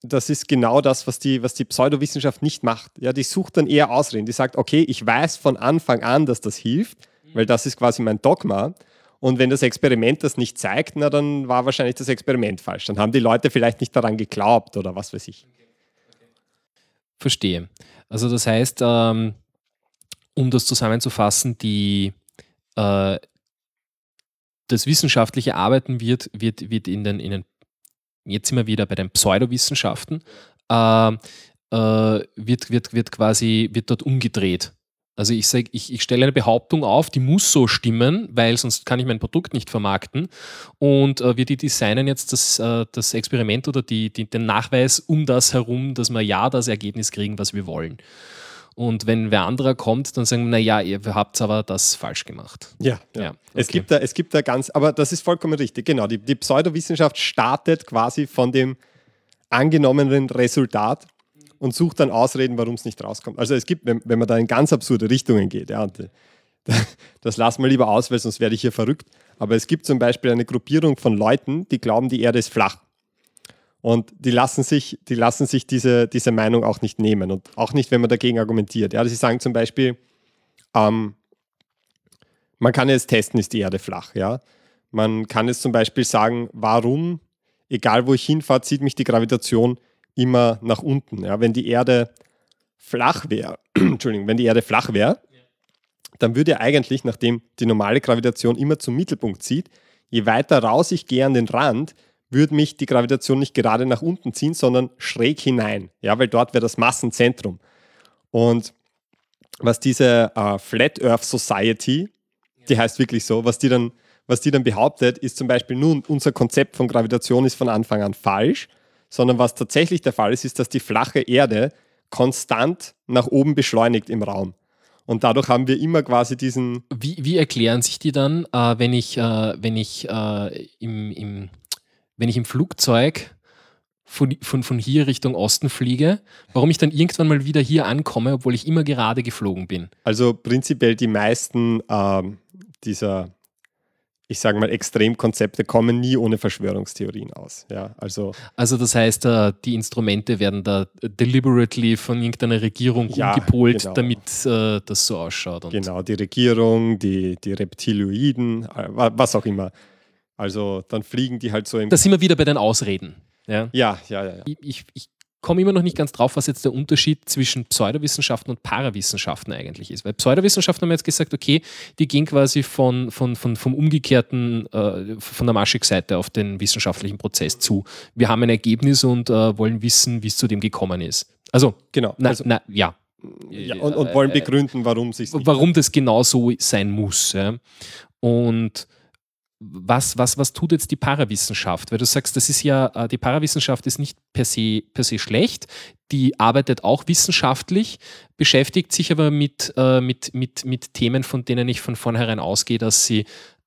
Speaker 2: das ist genau das, was die, was die Pseudowissenschaft nicht macht. Ja, die sucht dann eher Ausreden. Die sagt, okay, ich weiß von Anfang an, dass das hilft, weil das ist quasi mein Dogma. Und wenn das Experiment das nicht zeigt, na, dann war wahrscheinlich das Experiment falsch. Dann haben die Leute vielleicht nicht daran geglaubt oder was weiß ich.
Speaker 1: Verstehe. Also das heißt, ähm, um das zusammenzufassen, die, äh, das wissenschaftliche Arbeiten wird, wird, wird in, den, in den, jetzt sind wir wieder bei den Pseudowissenschaften, äh, äh, wird, wird, wird quasi, wird dort umgedreht. Also ich sage, ich, ich stelle eine Behauptung auf, die muss so stimmen, weil sonst kann ich mein Produkt nicht vermarkten. Und äh, wir die designen jetzt das, äh, das Experiment oder die, die, den Nachweis um das herum, dass wir ja das Ergebnis kriegen, was wir wollen. Und wenn wer anderer kommt, dann sagen wir, naja, ihr habt aber das falsch gemacht.
Speaker 2: Ja, ja. ja okay. es, gibt da, es gibt da ganz, aber das ist vollkommen richtig, genau. Die, die Pseudowissenschaft startet quasi von dem angenommenen Resultat und sucht dann Ausreden, warum es nicht rauskommt. Also es gibt, wenn, wenn man da in ganz absurde Richtungen geht, ja, und, das lassen wir lieber aus, weil sonst werde ich hier verrückt. Aber es gibt zum Beispiel eine Gruppierung von Leuten, die glauben, die Erde ist flach. Und die lassen sich, die lassen sich diese, diese Meinung auch nicht nehmen und auch nicht, wenn man dagegen argumentiert. Ja, sie sagen zum Beispiel, ähm, man kann jetzt testen, ist die Erde flach. Ja? Man kann jetzt zum Beispiel sagen, warum, egal wo ich hinfahre, zieht mich die Gravitation immer nach unten. Ja, wenn die Erde flach wäre, Entschuldigung, wenn die Erde flach wäre, dann würde eigentlich, nachdem die normale Gravitation immer zum Mittelpunkt zieht, je weiter raus ich gehe an den Rand, würde mich die Gravitation nicht gerade nach unten ziehen, sondern schräg hinein. Ja, weil dort wäre das Massenzentrum. Und was diese uh, Flat Earth Society, die heißt wirklich so, was die dann, was die dann behauptet, ist zum Beispiel nun, unser Konzept von Gravitation ist von Anfang an falsch sondern was tatsächlich der Fall ist, ist, dass die flache Erde konstant nach oben beschleunigt im Raum. Und dadurch haben wir immer quasi diesen.
Speaker 1: Wie, wie erklären sich die dann, äh, wenn ich, äh, wenn ich, äh, im, im, wenn ich im Flugzeug von, von, von hier Richtung Osten fliege, warum ich dann irgendwann mal wieder hier ankomme, obwohl ich immer gerade geflogen bin?
Speaker 2: Also prinzipiell die meisten ähm, dieser ich sage mal, Extremkonzepte kommen nie ohne Verschwörungstheorien aus. Ja, also,
Speaker 1: also das heißt, äh, die Instrumente werden da deliberately von irgendeiner Regierung ja, umgepolt, genau. damit äh, das so ausschaut.
Speaker 2: genau, die Regierung, die, die Reptiloiden, äh, was auch immer. Also dann fliegen die halt so im...
Speaker 1: Da sind wir wieder bei den Ausreden.
Speaker 2: Ja, ja, ja. ja, ja.
Speaker 1: Ich, ich, komme immer noch nicht ganz drauf, was jetzt der Unterschied zwischen Pseudowissenschaften und Parawissenschaften eigentlich ist. Weil Pseudowissenschaften haben wir jetzt gesagt, okay, die gehen quasi von, von, von, vom umgekehrten, äh, von der Maschig-Seite auf den wissenschaftlichen Prozess zu. Wir haben ein Ergebnis und äh, wollen wissen, wie es zu dem gekommen ist. Also, genau. Na, also, na, ja.
Speaker 2: ja und, und, wollen begründen, warum sich
Speaker 1: Warum das genau so sein muss. Ja. Und was, was, was tut jetzt die Parawissenschaft? Weil du sagst, das ist ja, äh, die Parawissenschaft ist nicht per se, per se schlecht, die arbeitet auch wissenschaftlich, beschäftigt sich aber mit, äh, mit, mit, mit Themen, von denen ich von vornherein ausgehe, dass sie,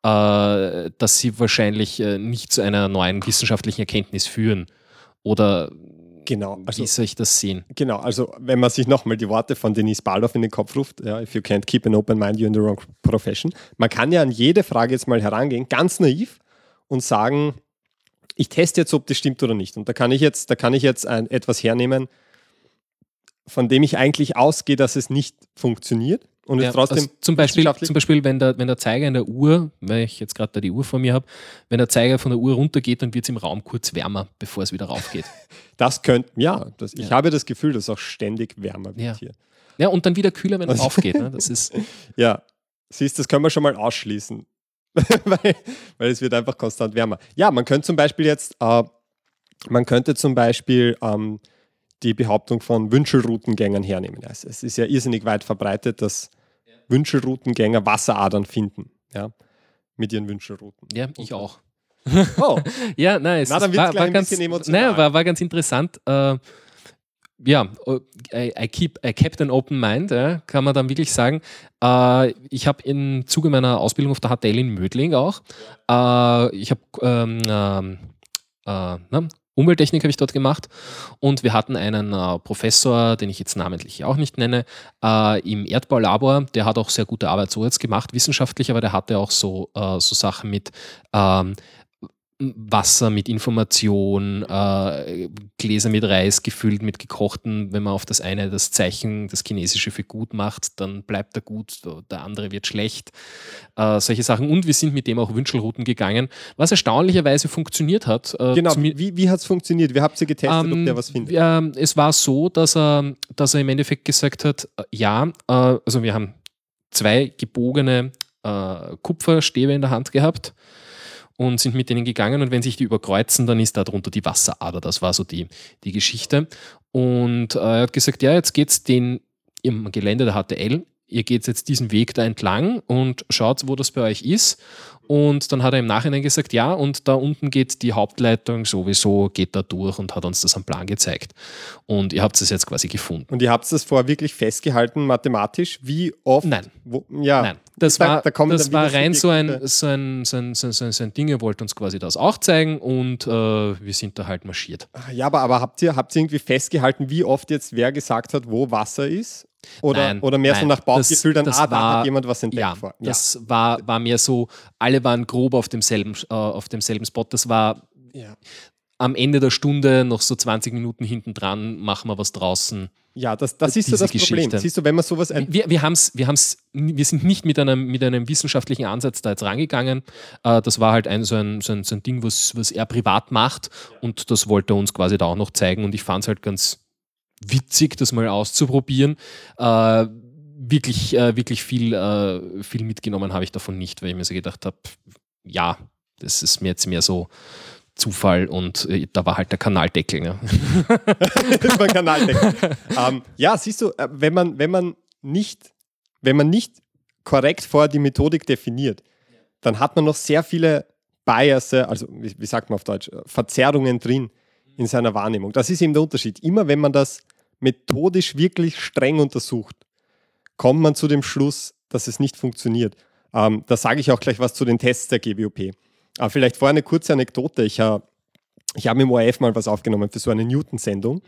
Speaker 1: äh, dass sie wahrscheinlich nicht zu einer neuen wissenschaftlichen Erkenntnis führen. Oder
Speaker 2: Genau.
Speaker 1: Also, Wie soll ich das sehen?
Speaker 2: Genau, also wenn man sich nochmal die Worte von Denise Baldoff in den Kopf ruft, ja, if you can't keep an open mind, you're in the wrong profession. Man kann ja an jede Frage jetzt mal herangehen, ganz naiv und sagen, ich teste jetzt, ob das stimmt oder nicht. Und da kann ich jetzt, da kann ich jetzt ein, etwas hernehmen, von dem ich eigentlich ausgehe, dass es nicht funktioniert. Und ja, trotzdem also
Speaker 1: zum, Beispiel, zum Beispiel, wenn der, wenn der Zeiger in der Uhr, weil ich jetzt gerade da die Uhr vor mir habe, wenn der Zeiger von der Uhr runtergeht, dann wird es im Raum kurz wärmer, bevor es wieder raufgeht.
Speaker 2: das könnte, ja, das, ich ja. habe das Gefühl, dass es auch ständig wärmer wird
Speaker 1: ja.
Speaker 2: hier.
Speaker 1: Ja, und dann wieder kühler, wenn es aufgeht. Ne? Das ist
Speaker 2: ja, siehst, das können wir schon mal ausschließen, weil, weil es wird einfach konstant wärmer. Ja, man könnte zum Beispiel jetzt, äh, man könnte zum Beispiel ähm, die Behauptung von Wünschelroutengängern hernehmen. Also es ist ja irrsinnig weit verbreitet, dass ja. Wünschelroutengänger Wasseradern finden, ja, mit ihren Wünschelrouten.
Speaker 1: Ja, ich auch. Oh. ja, nein, es Na, war, war, ganz, nein, war, war, ganz interessant. Äh, ja, I, I, keep, I kept an open mind, ja, kann man dann wirklich sagen. Äh, ich habe im Zuge meiner Ausbildung auf der HTL in Mödling auch, äh, ich habe ähm, ähm äh, ne, Umwelttechnik habe ich dort gemacht. Und wir hatten einen äh, Professor, den ich jetzt namentlich auch nicht nenne, äh, im Erdbaulabor, der hat auch sehr gute Arbeit so jetzt gemacht, wissenschaftlich, aber der hatte auch so, äh, so Sachen mit ähm, Wasser mit Information, äh, Gläser mit Reis gefüllt mit gekochten. Wenn man auf das eine das Zeichen, das Chinesische für gut macht, dann bleibt er gut, der andere wird schlecht. Äh, solche Sachen. Und wir sind mit dem auch Wünschelrouten gegangen, was erstaunlicherweise funktioniert hat.
Speaker 2: Äh, genau, wie, wie hat es funktioniert? Wie habt ihr getestet, ähm, ob der was findet?
Speaker 1: Äh, es war so, dass er, dass er im Endeffekt gesagt hat, äh, ja, äh, also wir haben zwei gebogene Kupferstäbe in der Hand gehabt und sind mit denen gegangen und wenn sich die überkreuzen, dann ist da drunter die Wasserader. Das war so die, die Geschichte. Und äh, er hat gesagt, ja, jetzt geht's den im Gelände der HTL, ihr geht jetzt diesen Weg da entlang und schaut, wo das bei euch ist. Und dann hat er im Nachhinein gesagt, ja, und da unten geht die Hauptleitung sowieso, geht da durch und hat uns das am Plan gezeigt. Und ihr habt es jetzt quasi gefunden.
Speaker 2: Und ihr habt es vorher wirklich festgehalten, mathematisch, wie oft?
Speaker 1: Nein.
Speaker 2: Wo, ja. Nein.
Speaker 1: Das war, da, da das war rein so ein, so, ein, so, ein, so, ein, so ein Ding, ihr wollt uns quasi das auch zeigen und äh, wir sind da halt marschiert.
Speaker 2: Ja, aber, aber habt, ihr, habt ihr irgendwie festgehalten, wie oft jetzt wer gesagt hat, wo Wasser ist? Oder, nein, oder mehr nein, so nach Bauchgefühl, dann,
Speaker 1: das ah,
Speaker 2: da
Speaker 1: war,
Speaker 2: hat jemand was entdeckt
Speaker 1: ja, vor. Ja, das war, war mehr so, alle waren grob auf demselben, äh, auf demselben Spot. Das war ja. am Ende der Stunde, noch so 20 Minuten hinten dran, machen wir was draußen.
Speaker 2: Ja, das, das ist so das Geschichte. Problem. Siehst du, wenn man sowas.
Speaker 1: Wir, wir, haben's, wir, haben's, wir sind nicht mit einem, mit einem wissenschaftlichen Ansatz da jetzt rangegangen. Äh, das war halt ein, so, ein, so, ein, so ein Ding, was, was er privat macht und das wollte er uns quasi da auch noch zeigen und ich fand es halt ganz witzig, das mal auszuprobieren. Äh, wirklich, äh, wirklich viel, äh, viel mitgenommen habe ich davon nicht, weil ich mir so gedacht habe, ja, das ist mir jetzt mehr so Zufall und äh, da war halt der Kanaldeckel. Ne?
Speaker 2: das war Kanaldeckel. ähm, ja, siehst du, äh, wenn man, wenn man nicht, wenn man nicht korrekt vorher die Methodik definiert, dann hat man noch sehr viele Biases, also wie, wie sagt man auf Deutsch, Verzerrungen drin in seiner Wahrnehmung. Das ist eben der Unterschied. Immer wenn man das methodisch wirklich streng untersucht, kommt man zu dem Schluss, dass es nicht funktioniert. Ähm, da sage ich auch gleich was zu den Tests der GWOP. Aber vielleicht vorher eine kurze Anekdote. Ich habe ich hab im ORF mal was aufgenommen für so eine Newton-Sendung.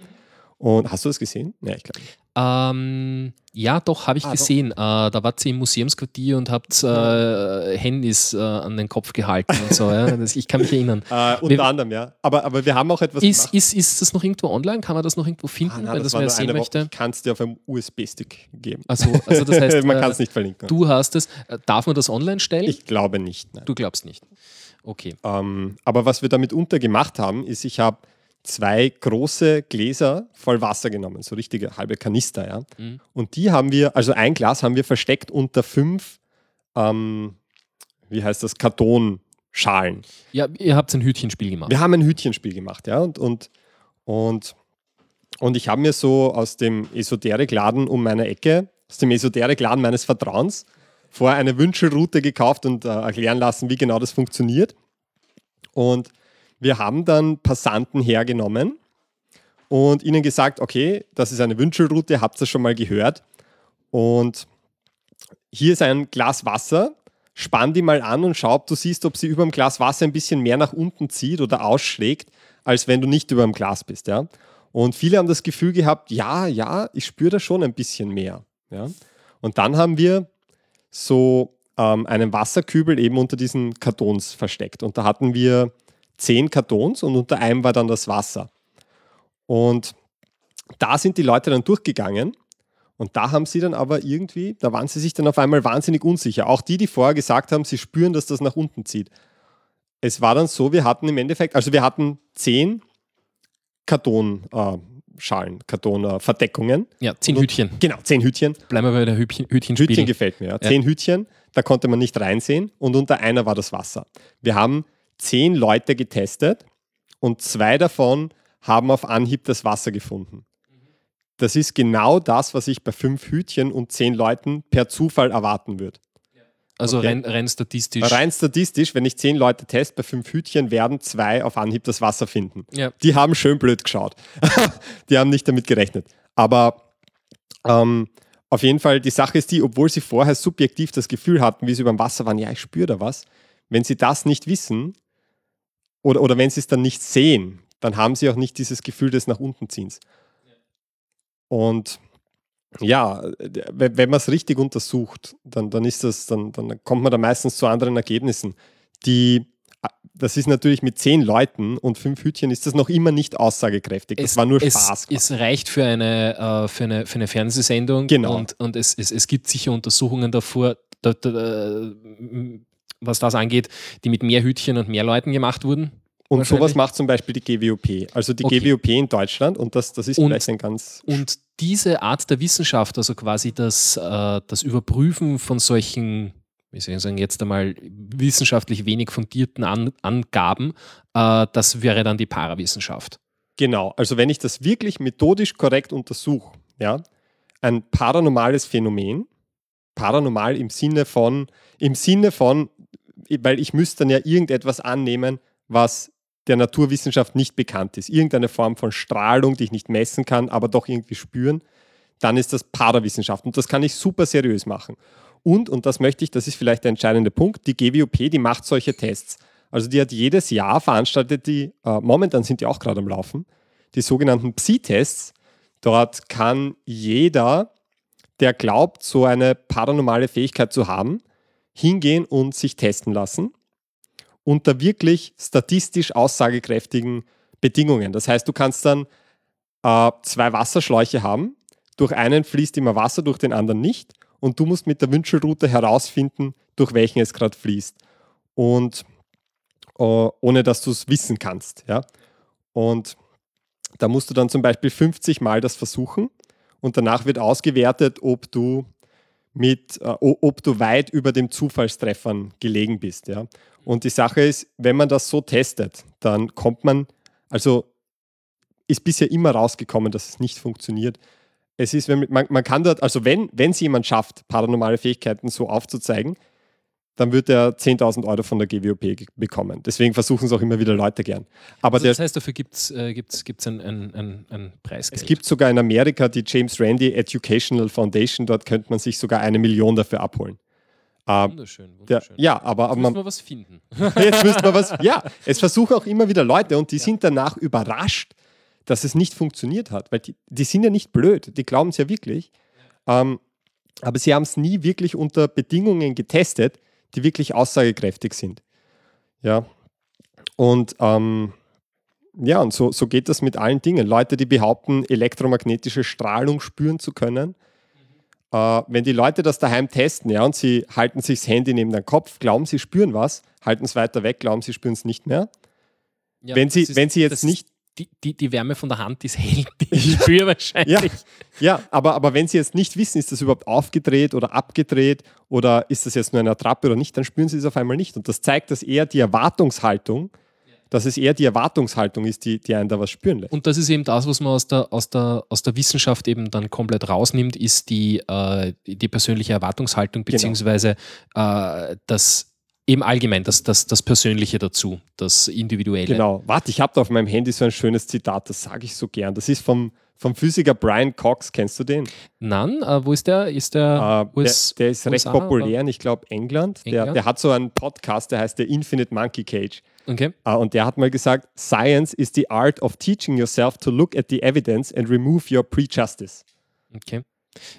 Speaker 2: Und hast du das gesehen?
Speaker 1: Ja, ich glaube. Ähm, ja, doch, habe ich ah, gesehen. Äh, da wart ihr im Museumsquartier und habt äh, Handys äh, an den Kopf gehalten und so. Ja. Das, ich kann mich erinnern.
Speaker 2: Äh, unter wir, anderem, ja. Aber, aber wir haben auch etwas
Speaker 1: ist. Ist, ist das noch irgendwo online? Kann man das noch irgendwo finden, ah,
Speaker 2: nein, wenn das, das wer sehen möchte? Ich kann es dir auf einem USB-Stick geben.
Speaker 1: Also, also das heißt,
Speaker 2: man kann es nicht verlinken.
Speaker 1: Du hast es. Äh, darf man das online stellen?
Speaker 2: Ich glaube nicht.
Speaker 1: Nein. Du glaubst nicht. Okay.
Speaker 2: Ähm, aber was wir damit untergemacht haben, ist, ich habe zwei große Gläser voll Wasser genommen, so richtige halbe Kanister, ja. Mhm. Und die haben wir, also ein Glas haben wir versteckt unter fünf, ähm, wie heißt das, Kartonschalen.
Speaker 1: Ja, ihr habt ein Hütchenspiel gemacht.
Speaker 2: Wir haben ein Hütchenspiel gemacht, ja. Und, und, und, und ich habe mir so aus dem Esoterikladen um meine Ecke, aus dem Esoterikladen meines Vertrauens, vorher eine Wünschelroute gekauft und äh, erklären lassen, wie genau das funktioniert. Und wir haben dann Passanten hergenommen und ihnen gesagt, okay, das ist eine Wünschelroute, habt ihr schon mal gehört. Und hier ist ein Glas Wasser, spann die mal an und schau, ob du siehst, ob sie über dem Glas Wasser ein bisschen mehr nach unten zieht oder ausschlägt, als wenn du nicht über dem Glas bist. Ja? Und viele haben das Gefühl gehabt, ja, ja, ich spüre da schon ein bisschen mehr. Ja? Und dann haben wir so ähm, einen Wasserkübel eben unter diesen Kartons versteckt. Und da hatten wir zehn Kartons und unter einem war dann das Wasser. Und da sind die Leute dann durchgegangen und da haben sie dann aber irgendwie, da waren sie sich dann auf einmal wahnsinnig unsicher. Auch die, die vorher gesagt haben, sie spüren, dass das nach unten zieht. Es war dann so, wir hatten im Endeffekt, also wir hatten zehn Kartonschalen, äh, Kartonverdeckungen.
Speaker 1: Äh, ja, zehn Hütchen.
Speaker 2: Genau, zehn Hütchen.
Speaker 1: Bleiben wir bei der Hütchen Hütchen
Speaker 2: Hütchen gefällt mir, ja. Zehn ja. Hütchen, da konnte man nicht reinsehen und unter einer war das Wasser. Wir haben zehn Leute getestet und zwei davon haben auf Anhieb das Wasser gefunden. Das ist genau das, was ich bei fünf Hütchen und zehn Leuten per Zufall erwarten würde.
Speaker 1: Also
Speaker 2: Okay.
Speaker 1: rein, rein statistisch.
Speaker 2: Rein statistisch, wenn ich zehn Leute teste bei fünf Hütchen, werden zwei auf Anhieb das Wasser finden.
Speaker 1: Ja.
Speaker 2: Die haben schön blöd geschaut. die haben nicht damit gerechnet. Aber ähm, auf jeden Fall, die Sache ist die, obwohl sie vorher subjektiv das Gefühl hatten, wie sie über dem Wasser waren, ja, ich spüre da was. Wenn sie das nicht wissen oder, oder wenn sie es dann nicht sehen, dann haben sie auch nicht dieses Gefühl des nach unten ziehens. Und ja, wenn, man es richtig untersucht, dann, dann ist das, dann, dann kommt man da meistens zu anderen Ergebnissen. Die, das ist natürlich mit zehn Leuten und fünf Hütchen ist das noch immer nicht aussagekräftig. Das war nur Spaß.
Speaker 1: Es, es reicht für eine, äh, für eine, für eine Fernsehsendung
Speaker 2: Genau.
Speaker 1: und, und es, es, es gibt sicher Untersuchungen davor, da, da, da, was das angeht, die mit mehr Hütchen und mehr Leuten gemacht wurden.
Speaker 2: und sowas macht zum Beispiel die GWOP. Also die
Speaker 1: Okay.
Speaker 2: GWOP in Deutschland, und das, das ist
Speaker 1: Und-
Speaker 2: vielleicht ein ganz.
Speaker 1: Und diese Art der Wissenschaft, also quasi das, äh, das Überprüfen von solchen, wie soll ich sagen, jetzt einmal wissenschaftlich wenig fundierten An Angaben, äh, das wäre dann die Parawissenschaft.
Speaker 2: Genau, also wenn ich das wirklich methodisch korrekt untersuche, ja, ein paranormales Phänomen, paranormal im Sinne von, im Sinne von, weil ich müsste dann ja irgendetwas annehmen, was der Naturwissenschaft nicht bekannt ist. Irgendeine Form von Strahlung, die ich nicht messen kann, aber doch irgendwie spüren, dann ist das Parawissenschaft. Und das kann ich super seriös machen. Und, und das möchte ich, das ist vielleicht der entscheidende Punkt, die GWOP, die macht solche Tests. Also die hat jedes Jahr veranstaltet die, äh, momentan sind die auch gerade am Laufen, die sogenannten Psi-Tests. Dort kann jeder, der glaubt, so eine paranormale Fähigkeit zu haben, hingehen und sich testen lassen unter wirklich statistisch aussagekräftigen Bedingungen. Das heißt, du kannst dann äh, zwei Wasserschläuche haben, durch einen fließt immer Wasser, durch den anderen nicht und du musst mit der Wünschelrute herausfinden, durch welchen es gerade fließt. Und äh, ohne dass du es wissen kannst. Ja? Und da musst du dann zum Beispiel 50 Mal das versuchen und danach wird ausgewertet, ob du mit, äh, ob du weit über dem Zufallstreffern gelegen bist. Ja? Und die Sache ist, wenn man das so testet, dann kommt man, also ist bisher immer rausgekommen, dass es nicht funktioniert. Es ist, wenn man, man kann dort, also wenn es jemand schafft, paranormale Fähigkeiten so aufzuzeigen, dann wird er 10.000 Euro von der GWOP bekommen. Deswegen versuchen es auch immer wieder Leute gern. Aber
Speaker 1: Also
Speaker 2: der,
Speaker 1: das heißt, dafür gibt es äh, gibt's, gibt's ein, ein, ein, ein Preisgeld.
Speaker 2: es gibt sogar in Amerika die James Randi Educational Foundation, dort könnte man sich sogar eine Million dafür abholen. Ähm,
Speaker 1: Wunderschön,
Speaker 2: der,
Speaker 1: wunderschön.
Speaker 2: ja, aber, aber
Speaker 1: Jetzt müssen
Speaker 2: man,
Speaker 1: wir was finden.
Speaker 2: Jetzt müsste man was. Ja, es versuchen auch immer wieder Leute und die sind danach überrascht, dass es nicht funktioniert hat, weil die, die sind ja nicht blöd, die glauben es ja wirklich. Ähm, aber sie haben es nie wirklich unter Bedingungen getestet, die wirklich aussagekräftig sind. Ja. Und ähm, ja, und so, so geht das mit allen Dingen. Leute, die behaupten, elektromagnetische Strahlung spüren zu können. Äh, wenn die Leute das daheim testen, ja, und sie halten sich das Handy neben den Kopf, glauben, sie spüren was, halten es weiter weg, glauben, sie spüren es nicht mehr.
Speaker 1: Ja,
Speaker 2: wenn, sie,
Speaker 1: ist-
Speaker 2: wenn sie jetzt nicht,
Speaker 1: Die, die, die Wärme von der Hand ist hell, die ich spüre wahrscheinlich.
Speaker 2: ja, aber, aber wenn sie jetzt nicht wissen, ist das überhaupt aufgedreht oder abgedreht oder ist das jetzt nur eine Attrappe oder nicht, dann spüren sie es auf einmal nicht. Und das zeigt, dass eher die Erwartungshaltung, dass es eher die Erwartungshaltung ist, die, die einen da was spüren lässt.
Speaker 1: Und das ist eben das, was man aus der, aus der, aus der Wissenschaft eben dann komplett rausnimmt, ist die, äh, die persönliche Erwartungshaltung,
Speaker 2: Genau.
Speaker 1: beziehungsweise äh, das eben allgemein, das, das, das Persönliche dazu, das Individuelle.
Speaker 2: Genau. Warte, ich habe da auf meinem Handy so ein schönes Zitat, das sage ich so gern. Das ist vom, vom Physiker Brian Cox. Kennst du den?
Speaker 1: Nein, äh, wo ist der? Ist der,
Speaker 2: Äh, der,
Speaker 1: US,
Speaker 2: der ist recht
Speaker 1: USA,
Speaker 2: populär in, ich glaube, England. Der,
Speaker 1: England?
Speaker 2: der hat so einen Podcast, der heißt der Infinite Monkey Cage.
Speaker 1: Okay.
Speaker 2: Äh, und der hat mal gesagt, Science is the art of teaching yourself to look at the evidence and remove your prejudice.
Speaker 1: okay.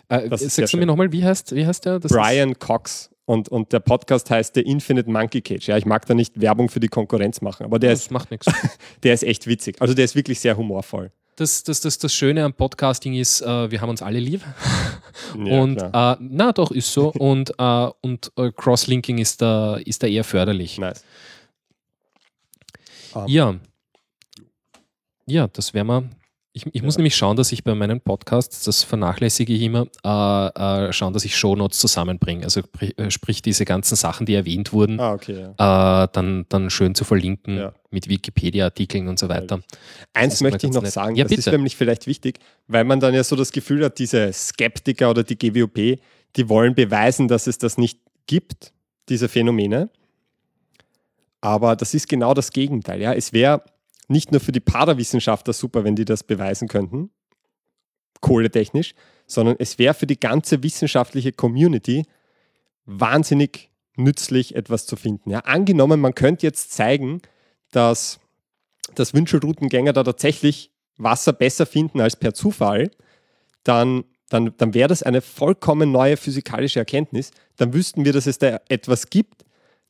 Speaker 1: Äh,
Speaker 2: ist
Speaker 1: sagst du mir nochmal, wie heißt, wie heißt der? Das
Speaker 2: Brian Cox. Und, und der Podcast heißt der Infinite Monkey Cage. Ja, ich mag da nicht Werbung für die Konkurrenz machen, aber der
Speaker 1: Ist, das
Speaker 2: ist,
Speaker 1: macht nichts.
Speaker 2: der ist echt witzig. Also der ist wirklich sehr humorvoll.
Speaker 1: Das, das, das, das Schöne am Podcasting ist, äh, wir haben uns alle lieb.
Speaker 2: Ja,
Speaker 1: und äh, na doch, ist so. und äh, und äh, Crosslinking ist da, ist da eher förderlich.
Speaker 2: Nice.
Speaker 1: Ja. Ja, das wäre mal. Ich, ich muss nämlich schauen, dass ich bei meinen Podcasts, das vernachlässige ich immer, äh, äh, schauen, dass ich Shownotes zusammenbringe. Also äh, sprich diese ganzen Sachen, die erwähnt wurden,
Speaker 2: Ah, okay. Ja.
Speaker 1: äh, dann, dann schön zu verlinken
Speaker 2: Ja.
Speaker 1: mit Wikipedia-Artikeln und so weiter.
Speaker 2: Eins
Speaker 1: ist
Speaker 2: möchte ich noch
Speaker 1: nett.
Speaker 2: sagen,
Speaker 1: Ja,
Speaker 2: das ist
Speaker 1: bitte.
Speaker 2: nämlich vielleicht wichtig, weil man dann ja so das Gefühl hat, diese Skeptiker oder die GWOP, die wollen beweisen, dass es das nicht gibt. diese Phänomene. Aber das ist genau das Gegenteil. Ja? Es wäre nicht nur für die Parawissenschaftler super, wenn die das beweisen könnten, kohletechnisch, sondern es wäre für die ganze wissenschaftliche Community wahnsinnig nützlich, etwas zu finden. Ja? Angenommen, man könnte jetzt zeigen, dass, dass Wünschelroutengänger da tatsächlich Wasser besser finden als per Zufall, dann, dann, dann wäre das eine vollkommen neue physikalische Erkenntnis. Dann wüssten wir, dass es da etwas gibt,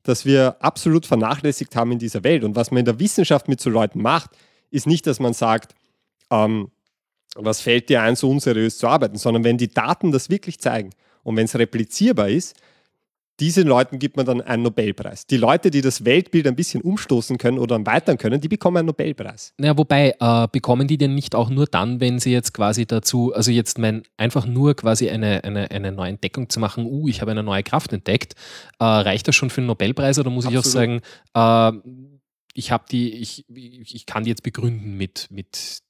Speaker 2: das wir absolut vernachlässigt haben in dieser Welt. Und was man in der Wissenschaft mit so Leuten macht, ist nicht, dass man sagt, ähm, was fällt dir ein, so unseriös zu arbeiten, sondern wenn die Daten das wirklich zeigen und wenn es replizierbar ist, diesen Leuten gibt man dann einen Nobelpreis. Die Leute, die das Weltbild ein bisschen umstoßen können oder erweitern können, die bekommen einen Nobelpreis.
Speaker 1: Naja, wobei, äh, bekommen die denn nicht auch nur dann, wenn sie jetzt quasi dazu, also jetzt mein, einfach nur quasi eine, eine, eine neue Entdeckung zu machen, uh, ich habe eine neue Kraft entdeckt, äh, reicht das schon für einen Nobelpreis oder muss Absolut. ich auch sagen, äh, ich habe die, ich, ich kann die jetzt begründen mit, mit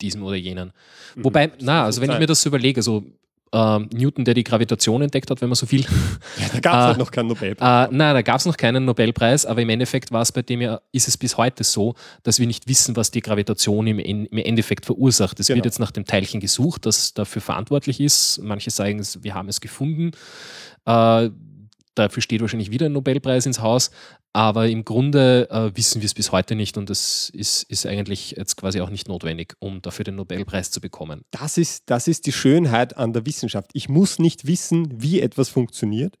Speaker 1: diesem oder jenen. Mhm, Wobei, na, also wenn ich mir das so überlege, also äh, Newton, der die Gravitation entdeckt hat, wenn man so viel.
Speaker 2: Ja, da gab es äh, halt noch keinen Nobelpreis.
Speaker 1: Äh, nein, da gab es noch keinen Nobelpreis, aber im Endeffekt war es bei dem ja, ist es bis heute so, dass wir nicht wissen, was die Gravitation im, im Endeffekt verursacht. Es genau. wird jetzt nach dem Teilchen gesucht, das dafür verantwortlich ist. Manche sagen, wir haben es gefunden. Äh, dafür steht wahrscheinlich wieder ein Nobelpreis ins Haus. Aber im Grunde äh, wissen wir es bis heute nicht und das ist, ist eigentlich jetzt quasi auch nicht notwendig, um dafür den Nobelpreis zu bekommen.
Speaker 2: Das ist, das ist die Schönheit an der Wissenschaft. Ich muss nicht wissen, wie etwas funktioniert,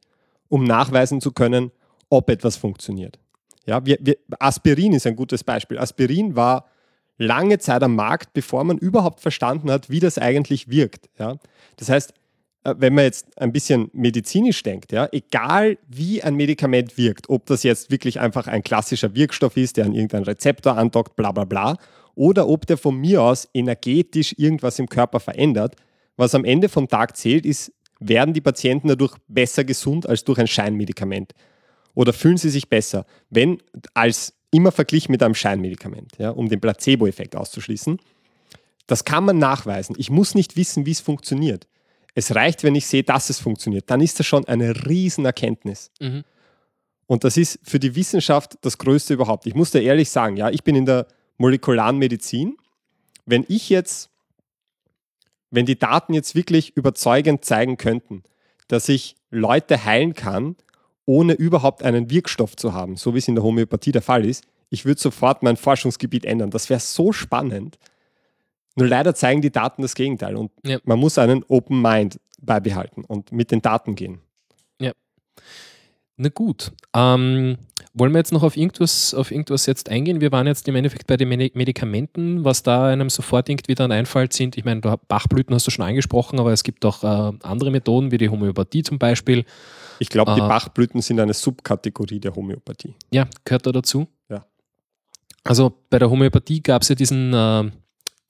Speaker 2: um nachweisen zu können, ob etwas funktioniert. Ja, wir, wir, Aspirin ist ein gutes Beispiel. Aspirin war lange Zeit am Markt, bevor man überhaupt verstanden hat, wie das eigentlich wirkt. Ja? Das heißt, wenn man jetzt ein bisschen medizinisch denkt, ja, egal wie ein Medikament wirkt, ob das jetzt wirklich einfach ein klassischer Wirkstoff ist, der an irgendeinen Rezeptor andockt, bla bla bla, oder ob der von mir aus energetisch irgendwas im Körper verändert, was am Ende vom Tag zählt, ist, werden die Patienten dadurch besser gesund als durch ein Scheinmedikament? Oder fühlen sie sich besser, wenn als immer verglichen mit einem Scheinmedikament, ja, um den Placebo-Effekt auszuschließen? Das kann man nachweisen. Ich muss nicht wissen, wie es funktioniert. Es reicht, wenn ich sehe, dass es funktioniert. Dann ist das schon eine Riesenerkenntnis. Mhm. Und das ist für die Wissenschaft das Größte überhaupt. Ich muss dir ehrlich sagen, ja, ich bin in der molekularen Medizin. Wenn ich jetzt, wenn die Daten jetzt wirklich überzeugend zeigen könnten, dass ich Leute heilen kann, ohne überhaupt einen Wirkstoff zu haben, so wie es in der Homöopathie der Fall ist, ich würde sofort mein Forschungsgebiet ändern. Das wäre so spannend. Nur leider zeigen die Daten das Gegenteil und ja. man muss einen Open Mind beibehalten und mit den Daten gehen.
Speaker 1: Ja. Na gut. Ähm, wollen wir jetzt noch auf irgendwas, auf irgendwas jetzt eingehen? Wir waren jetzt im Endeffekt bei den Medikamenten, was da einem sofort irgendwie dann einfällt sind. Ich meine, Bachblüten hast du schon angesprochen, aber es gibt auch äh, andere Methoden, wie die Homöopathie zum Beispiel.
Speaker 2: Ich glaube, die äh, Bachblüten sind eine Subkategorie der Homöopathie.
Speaker 1: Ja, gehört da dazu?
Speaker 2: Ja.
Speaker 1: Also bei der Homöopathie gab es ja diesen äh,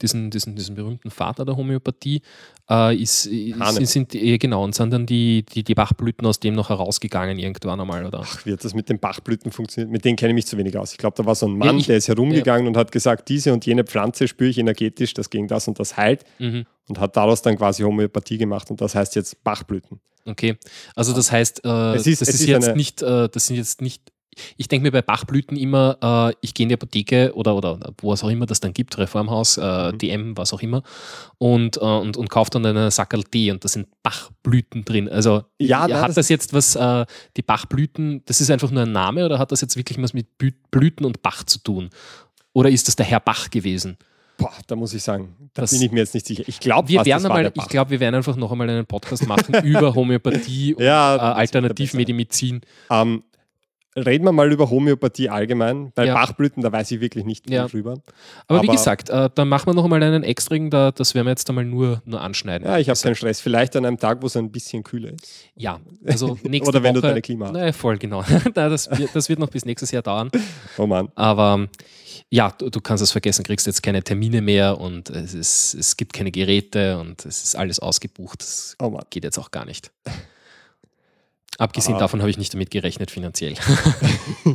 Speaker 1: diesen, diesen, diesen berühmten Vater der Homöopathie, äh, ist, ist, sind, äh, genau, und sind dann die, die, die Bachblüten aus dem noch herausgegangen irgendwann einmal, oder?
Speaker 2: Ach, wie hat das mit den Bachblüten funktioniert? Mit denen kenne ich mich zu wenig aus. Ich glaube, da war so ein Mann, ja, ich, der ist herumgegangen ja. und hat gesagt, diese und jene Pflanze spüre ich energetisch, das gegen das und das heilt. Mhm. Und hat daraus dann quasi Homöopathie gemacht und das heißt jetzt Bachblüten.
Speaker 1: Okay, also das heißt, äh, es ist, das, ist, jetzt nicht, äh, das sind jetzt nicht ich denke mir bei Bachblüten immer, äh, ich gehe in die Apotheke oder, oder wo es auch immer das dann gibt, Reformhaus, äh, mhm. DM, was auch immer, und, äh, und, und kaufe dann eine Sackerl Tee und da sind Bachblüten drin. Also ja, ja hat das, das jetzt was, äh, die Bachblüten, das ist einfach nur ein Name oder hat das jetzt wirklich was mit Blüten und Bach zu tun? Oder ist das der Herr Bach gewesen?
Speaker 2: Boah, da muss ich sagen, da das, bin ich mir jetzt nicht sicher. Ich glaube,
Speaker 1: wir werden einmal, ich glaube, wir werden einfach noch einmal einen Podcast machen über Homöopathie und ja, äh, Alternativmedizin.
Speaker 2: Ähm, Reden wir mal über Homöopathie allgemein. Bei ja. Bachblüten, da weiß ich wirklich nicht viel ja. drüber.
Speaker 1: Aber, Aber, wie gesagt, äh, dann machen wir noch einmal einen extrigen, da, das werden wir jetzt einmal nur, nur anschneiden.
Speaker 2: Ja, ich habe keinen Stress. Vielleicht an einem Tag, wo es ein bisschen kühler ist.
Speaker 1: Ja, also nächste
Speaker 2: Oder wenn
Speaker 1: Woche,
Speaker 2: du deine Klima hast.
Speaker 1: Naja, voll, genau. das, wird, das wird noch bis nächstes Jahr dauern.
Speaker 2: Oh Mann.
Speaker 1: Aber ja, du, du, kannst es vergessen, kriegst jetzt keine Termine mehr und es, ist, es gibt keine Geräte und es ist alles ausgebucht. Das oh geht jetzt auch gar nicht. Abgesehen davon habe ich nicht damit gerechnet finanziell.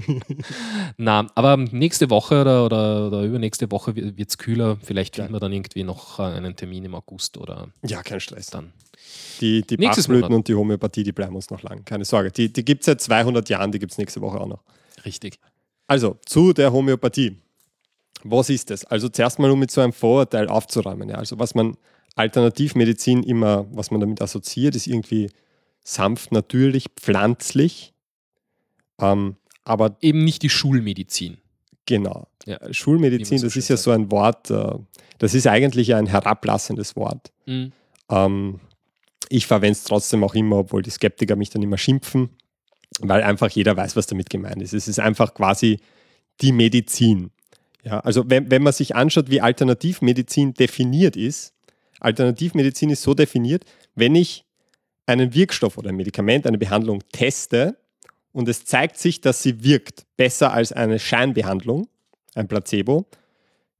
Speaker 1: Na, aber nächste Woche oder, oder, oder übernächste Woche wird es kühler. Vielleicht finden wir dann irgendwie noch äh, einen Termin im August oder.
Speaker 2: Ja, kein Stress.
Speaker 1: Dann.
Speaker 2: Die, die Bachblüten und die Homöopathie, die bleiben uns noch lang. Keine Sorge. Die, die gibt es seit 200 Jahren, die gibt es nächste Woche auch noch.
Speaker 1: Richtig.
Speaker 2: Also zu der Homöopathie. Was ist das? Also zuerst mal, um mit so einem Vorurteil aufzuräumen. Ja. Also was man Alternativmedizin immer, was man damit assoziiert, ist irgendwie sanft, natürlich, pflanzlich. Ähm, aber
Speaker 1: eben nicht die Schulmedizin.
Speaker 2: Genau. Ja, Schulmedizin, so das ist ja sagt. so ein Wort, äh, das ist eigentlich ein herablassendes Wort. Mhm. Ähm, ich verwende es trotzdem auch immer, obwohl die Skeptiker mich dann immer schimpfen, weil einfach jeder weiß, was damit gemeint ist. Es ist einfach quasi die Medizin. Ja, also wenn, wenn man sich anschaut, wie Alternativmedizin definiert ist, Alternativmedizin ist so definiert, wenn ich einen Wirkstoff oder ein Medikament, eine Behandlung teste und es zeigt sich, dass sie wirkt besser als eine Scheinbehandlung, ein Placebo,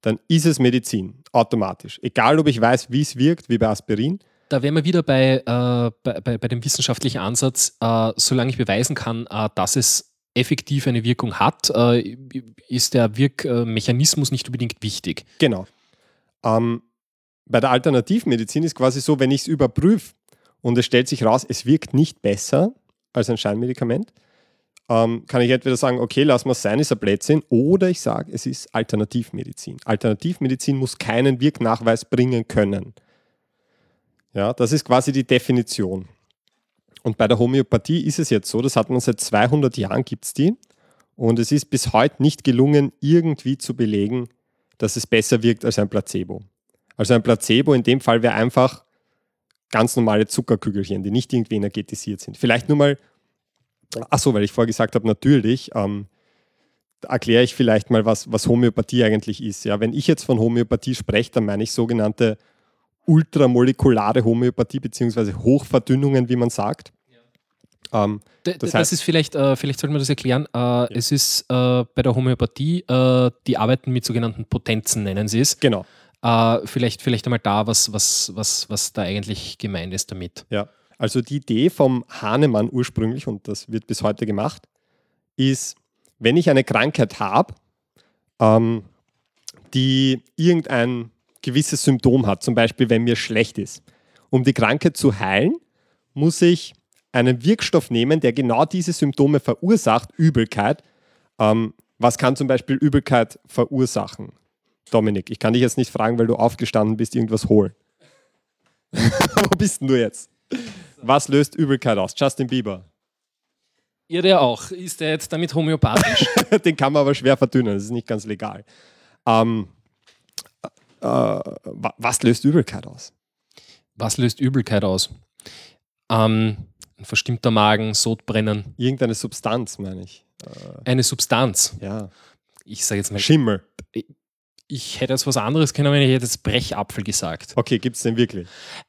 Speaker 2: dann ist es Medizin, automatisch. Egal, ob ich weiß, wie es wirkt, wie bei Aspirin.
Speaker 1: Da wären wir wieder bei, äh, bei, bei, dem wissenschaftlichen Ansatz, äh, solange ich beweisen kann, äh, dass es effektiv eine Wirkung hat, äh, ist der Wirkmechanismus nicht unbedingt wichtig.
Speaker 2: Genau. Ähm, bei der Alternativmedizin ist quasi so, wenn ich es überprüfe, und es stellt sich raus, es wirkt nicht besser als ein Scheinmedikament, ähm, kann ich entweder sagen, okay, lass mal sein, ist ein Blödsinn, oder ich sage, es ist Alternativmedizin. Alternativmedizin muss keinen Wirknachweis bringen können. Ja, das ist quasi die Definition. Und bei der Homöopathie ist es jetzt so, das hat man seit 200 Jahren, gibt es die. Und es ist bis heute nicht gelungen, irgendwie zu belegen, dass es besser wirkt als ein Placebo. Also ein Placebo in dem Fall wäre einfach ganz normale Zuckerkügelchen, die nicht irgendwie energetisiert sind. Vielleicht nur mal, achso, weil ich vorher gesagt habe, natürlich, ähm, erkläre ich vielleicht mal, was, was Homöopathie eigentlich ist. Ja, wenn ich jetzt von Homöopathie spreche, dann meine ich sogenannte ultramolekulare Homöopathie beziehungsweise Hochverdünnungen, wie man sagt.
Speaker 1: Ähm, das, das, heißt, ist vielleicht, äh, vielleicht sollte man das erklären. Äh, ja. Es ist äh, bei der Homöopathie, äh, die arbeiten mit sogenannten Potenzen, nennen sie es.
Speaker 2: Genau.
Speaker 1: Uh, vielleicht, vielleicht einmal da, was, was, was, was da eigentlich gemeint ist damit.
Speaker 2: Ja, also die Idee vom Hahnemann ursprünglich, und das wird bis heute gemacht, ist, wenn ich eine Krankheit habe, ähm, die irgendein gewisses Symptom hat, zum Beispiel wenn mir schlecht ist, um die Krankheit zu heilen, muss ich einen Wirkstoff nehmen, der genau diese Symptome verursacht, Übelkeit. Ähm, was kann zum Beispiel Übelkeit verursachen? Dominik, ich kann dich jetzt nicht fragen, weil du aufgestanden bist, irgendwas holen. Wo bist denn du jetzt? Was löst Übelkeit aus? Justin Bieber.
Speaker 1: Ihr der auch. Ist der jetzt damit homöopathisch?
Speaker 2: Den kann man aber schwer verdünnen, das ist nicht ganz legal. Ähm, äh, was löst Übelkeit aus?
Speaker 1: Was löst Übelkeit aus? Ähm, ein verstimmter Magen, Sodbrennen.
Speaker 2: Irgendeine Substanz, meine ich.
Speaker 1: Äh, Eine Substanz?
Speaker 2: Ja.
Speaker 1: Ich sage jetzt mal.
Speaker 2: Schimmel
Speaker 1: ich hätte jetzt was anderes können, wenn ich hätte jetzt Brechapfel gesagt.
Speaker 2: Okay, gibt es den wirklich?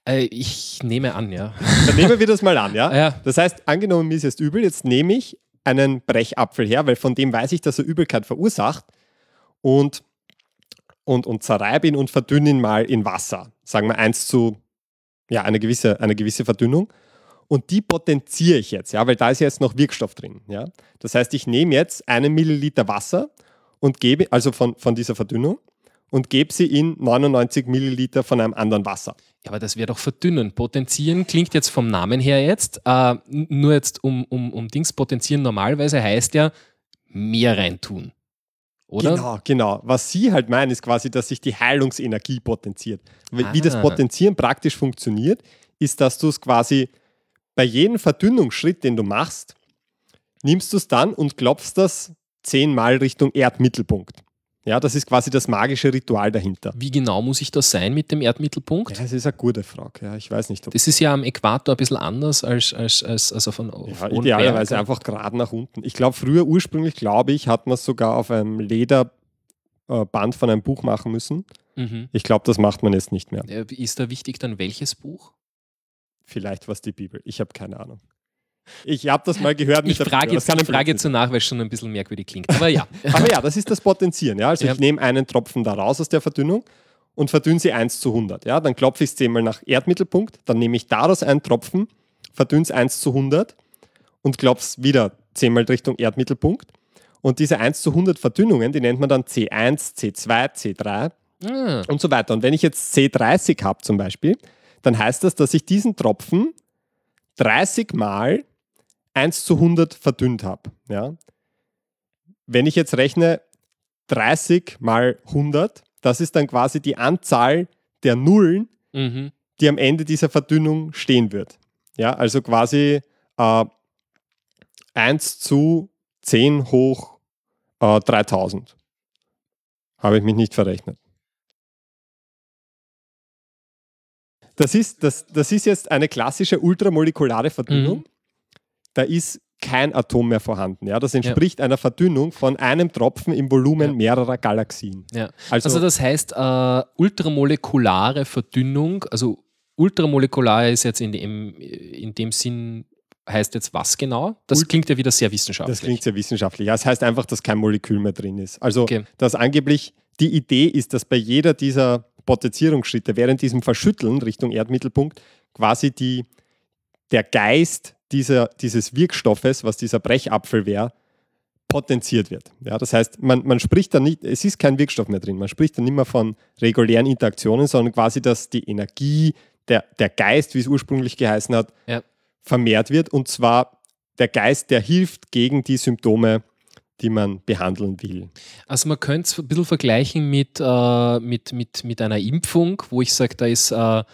Speaker 1: Äh, ich nehme an, ja.
Speaker 2: Dann nehmen wir das mal an, ja?
Speaker 1: ja?
Speaker 2: Das heißt, angenommen, mir ist jetzt übel, jetzt nehme ich einen Brechapfel her, weil von dem weiß ich, dass er Übelkeit verursacht und, und, und zerreibe ihn und verdünne ihn mal in Wasser. Sagen wir eins zu, ja, eine gewisse, eine gewisse Verdünnung. Und die potenziere ich jetzt, ja, weil da ist jetzt noch Wirkstoff drin. Ja? Das heißt, ich nehme jetzt einen Milliliter Wasser und gebe, also von, von dieser Verdünnung, und gebe sie in 99 Milliliter von einem anderen Wasser.
Speaker 1: Ja, aber das wäre doch verdünnen. Potenzieren klingt jetzt vom Namen her jetzt, äh, nur jetzt um, um, um Dings potenzieren normalerweise heißt ja mehr reintun. Oder?
Speaker 2: Genau, genau. Was Sie halt meinen, ist quasi, dass sich die Heilungsenergie potenziert. Wie, ah. wie das ah. Potenzieren praktisch funktioniert, ist, dass du es quasi bei jedem Verdünnungsschritt, den du machst, nimmst du es dann und klopfst das zehnmal Richtung Erdmittelpunkt. Ja, das ist quasi das magische Ritual dahinter.
Speaker 1: Wie genau muss ich das sein mit dem Erdmittelpunkt?
Speaker 2: Ja, das ist eine gute Frage. Ja, ich weiß nicht.
Speaker 1: das ist ja am Äquator ein bisschen anders als, als, als also von
Speaker 2: ja, Idealerweise einfach gerade nach unten. Ich glaube, früher ursprünglich, glaube ich, hat man es sogar auf einem Lederband von einem Buch machen müssen. Mhm. Ich glaube, das macht man jetzt nicht mehr.
Speaker 1: Ist da wichtig dann welches Buch?
Speaker 2: Vielleicht was die Bibel. Ich habe keine Ahnung. Ich habe das mal gehört.
Speaker 1: ich frage jetzt eine Frage zu nach, weil es schon ein bisschen merkwürdig klingt. Aber ja.
Speaker 2: Aber ja, das ist das Potenzieren. Ja? Also ja. ich nehme einen Tropfen da raus aus der Verdünnung und verdünne sie 1 zu 100. Ja? Dann klopfe ich es zehnmal nach Erdmittelpunkt, dann nehme ich daraus einen Tropfen, verdünne es 1 zu 100 und klopfst wieder zehnmal Richtung Erdmittelpunkt. Und diese 1 zu 100 Verdünnungen, die nennt man dann C1, C2, C3
Speaker 1: Ah,
Speaker 2: und so weiter. Und wenn ich jetzt C30 habe zum Beispiel, dann heißt das, dass ich diesen Tropfen 30 Mal 1 zu 100 verdünnt habe. Ja? Wenn ich jetzt rechne 30 mal 100, das ist dann quasi die Anzahl der Nullen,
Speaker 1: mhm.
Speaker 2: die am Ende dieser Verdünnung stehen wird. Ja, also quasi äh, 1 zu 10 hoch äh, 3000. Habe ich mich nicht verrechnet. Das ist, das, das ist jetzt eine klassische ultramolekulare Verdünnung.
Speaker 1: Mhm.
Speaker 2: Da ist kein Atom mehr vorhanden. Ja? Das entspricht einer Verdünnung von einem Tropfen im Volumen
Speaker 1: Ja.
Speaker 2: mehrerer Galaxien.
Speaker 1: Ja.
Speaker 2: Also,
Speaker 1: Also das heißt, äh, ultramolekulare Verdünnung, also ultramolekular ist jetzt in dem, in dem Sinn, heißt jetzt was genau? Das
Speaker 2: Ult-
Speaker 1: klingt ja wieder sehr wissenschaftlich.
Speaker 2: Das klingt sehr wissenschaftlich. Ja, es heißt einfach, dass kein Molekül mehr drin ist. Also,
Speaker 1: Okay.
Speaker 2: dass angeblich die Idee ist, dass bei jeder dieser Potenzierungsschritte während diesem Verschütteln Richtung Erdmittelpunkt quasi die, der Geist dieser, dieses Wirkstoffes, was dieser Brechapfel wäre, potenziert wird. Ja, das heißt, man, man spricht dann nicht, es ist kein Wirkstoff mehr drin, man spricht dann nicht mehr von regulären Interaktionen, sondern quasi, dass die Energie, der, der Geist, wie es ursprünglich geheißen hat,
Speaker 1: Ja.
Speaker 2: vermehrt wird. Und zwar der Geist, der hilft gegen die Symptome, die man behandeln will.
Speaker 1: Also man könnte es ein bisschen vergleichen mit, äh, mit, mit, mit einer Impfung, wo ich sage, da ist, äh,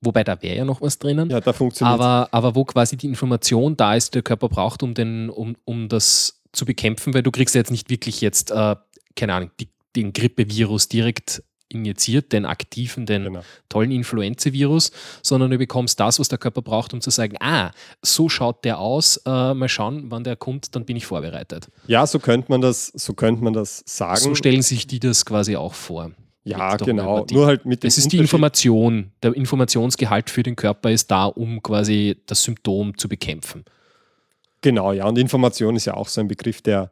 Speaker 1: wobei da wäre ja noch was drinnen,
Speaker 2: Ja, da funktioniert
Speaker 1: aber, aber wo quasi die Information da ist, der Körper braucht, um, den, um, um das zu bekämpfen, weil du kriegst ja jetzt nicht wirklich jetzt, äh, keine Ahnung, die, den Grippevirus direkt injiziert, den aktiven, den
Speaker 2: Genau.
Speaker 1: tollen Influenza-Virus, sondern du bekommst das, was der Körper braucht, um zu sagen, ah, so schaut der aus, äh, mal schauen, wann der kommt, dann bin ich vorbereitet.
Speaker 2: Ja, so könnte man das, so könnte man das sagen.
Speaker 1: So stellen sich die das quasi auch vor.
Speaker 2: Ja, genau. Nur halt mit dem
Speaker 1: Es ist die Information, der Informationsgehalt für den Körper ist da, um quasi das Symptom zu bekämpfen.
Speaker 2: Genau, ja. Und Information ist ja auch so ein Begriff, der,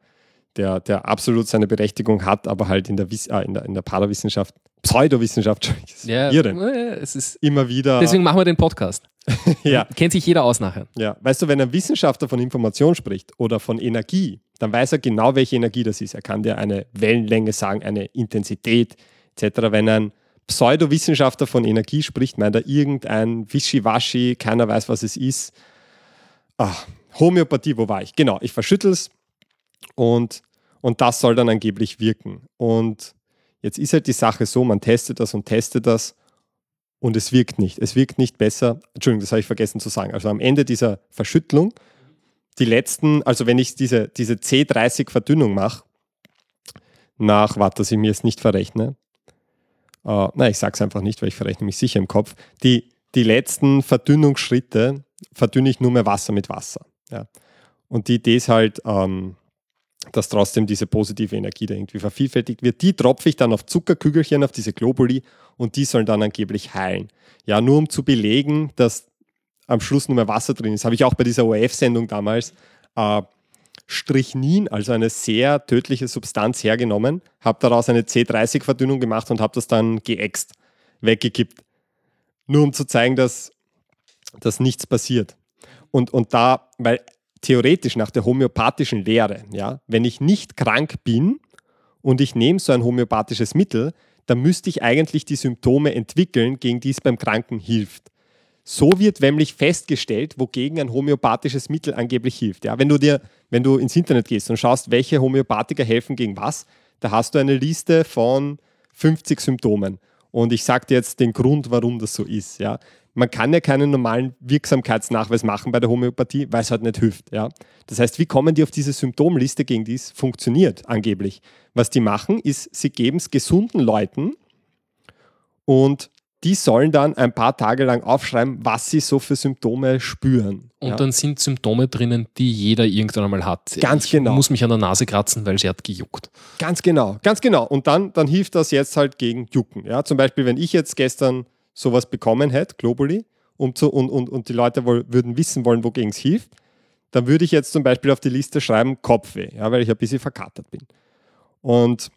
Speaker 2: der, der absolut seine Berechtigung hat, aber halt in der, Wiss äh, in der, in der Parawissenschaft, Pseudowissenschaft, Entschuldigung, das ist irre,
Speaker 1: äh, es ist,
Speaker 2: immer wieder.
Speaker 1: deswegen machen wir den Podcast.
Speaker 2: ja,
Speaker 1: Kennt sich jeder aus nachher.
Speaker 2: ja. Weißt du, wenn ein Wissenschaftler von Information spricht oder von Energie, dann weiß er genau, welche Energie das ist. Er kann dir eine Wellenlänge sagen, eine Intensität etc. Wenn ein Pseudowissenschaftler von Energie spricht, meint er irgendein Wischiwaschi, keiner weiß, was es ist. Ah, Homöopathie, wo war ich? Genau, ich verschüttel es und, und das soll dann angeblich wirken. Und jetzt ist halt die Sache so, man testet das und testet das und es wirkt nicht. Es wirkt nicht besser. Entschuldigung, das habe ich vergessen zu sagen. Also am Ende dieser Verschüttelung, die letzten, also wenn ich diese, diese C30-Verdünnung mache, nach, warte, dass ich mir jetzt nicht verrechne. Äh, nein, ich sage es einfach nicht, weil ich verrechne mich sicher im Kopf. Die, die letzten Verdünnungsschritte verdünne ich nur mehr Wasser mit Wasser. Ja. Und die Idee ist halt, ähm, dass trotzdem diese positive Energie da irgendwie vervielfältigt wird. Die tropfe ich dann auf Zuckerkügelchen, auf diese Globuli und die sollen dann angeblich heilen. Ja, nur um zu belegen, dass am Schluss nur mehr Wasser drin ist, habe ich auch bei dieser ORF-Sendung damals äh, Strichnin, also eine sehr tödliche Substanz, hergenommen, habe daraus eine C30-Verdünnung gemacht und habe das dann geäxt, weggekippt. Nur um zu zeigen, dass, dass nichts passiert. Und, und da, weil theoretisch nach der homöopathischen Lehre, ja, wenn ich nicht krank bin und ich nehme so ein homöopathisches Mittel, dann müsste ich eigentlich die Symptome entwickeln, gegen die es beim Kranken hilft. So wird nämlich festgestellt, wogegen ein homöopathisches Mittel angeblich hilft. Ja, wenn du dir, wenn du ins Internet gehst und schaust, welche Homöopathiker helfen gegen was, da hast du eine Liste von 50 Symptomen. Und ich sage dir jetzt den Grund, warum das so ist. Ja. Man kann ja keinen normalen Wirksamkeitsnachweis machen bei der Homöopathie, weil es halt nicht hilft. Ja. Das heißt, wie kommen die auf diese Symptomliste, gegen die es funktioniert, angeblich? Was die machen, ist, sie geben es gesunden Leuten und die sollen dann ein paar Tage lang aufschreiben, was sie so für Symptome spüren.
Speaker 1: Und
Speaker 2: ja.
Speaker 1: dann sind Symptome drinnen, die jeder irgendwann einmal hat.
Speaker 2: Ganz
Speaker 1: ich
Speaker 2: genau.
Speaker 1: muss mich an der Nase kratzen, weil sie hat gejuckt.
Speaker 2: Ganz genau, ganz genau. Und dann, dann hilft das jetzt halt gegen Jucken. Ja, zum Beispiel, wenn ich jetzt gestern sowas bekommen hätte, Globally, um zu, und, und, und die Leute wohl, würden wissen wollen, wogegen es hilft, dann würde ich jetzt zum Beispiel auf die Liste schreiben Kopfweh, ja, weil ich ein bisschen verkatert bin. Und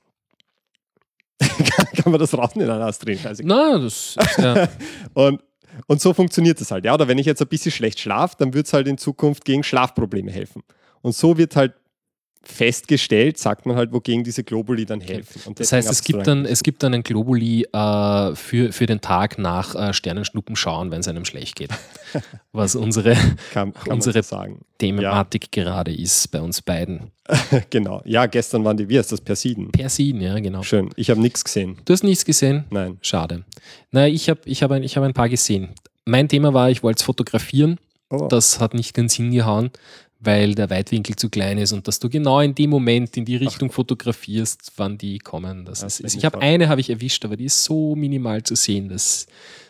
Speaker 2: kann, man das rausnehmen? Nein, das drin. Also,
Speaker 1: Na, das ist ja,
Speaker 2: und, Und so funktioniert es halt. Ja, oder wenn ich jetzt ein bisschen schlecht schlafe, dann wird es halt in Zukunft gegen Schlafprobleme helfen. Und so wird halt festgestellt, sagt man halt, wogegen diese Globuli dann helfen.
Speaker 1: Und das heißt, es gibt, dann, es gibt dann ein Globuli äh, für, für den Tag nach äh, Sternenschnuppen schauen, wenn es einem schlecht geht. Was unsere,
Speaker 2: kann, kann
Speaker 1: unsere
Speaker 2: so
Speaker 1: Thematik ja. gerade ist bei uns beiden.
Speaker 2: genau. Ja, gestern waren die, wie heißt das, Persiden?
Speaker 1: Persiden, ja, genau.
Speaker 2: Schön. Ich habe nichts gesehen.
Speaker 1: Du hast nichts gesehen?
Speaker 2: Nein.
Speaker 1: Schade. Na, ich habe ich hab ein, hab ein paar gesehen. Mein Thema war, ich wollte es fotografieren. Oh. Das hat nicht ganz hingehauen, weil der Weitwinkel zu klein ist und dass du genau in dem Moment in die Richtung Ach. fotografierst, wann die kommen. Das das ist, ich habe eine habe ich erwischt, aber die ist so minimal zu sehen, dass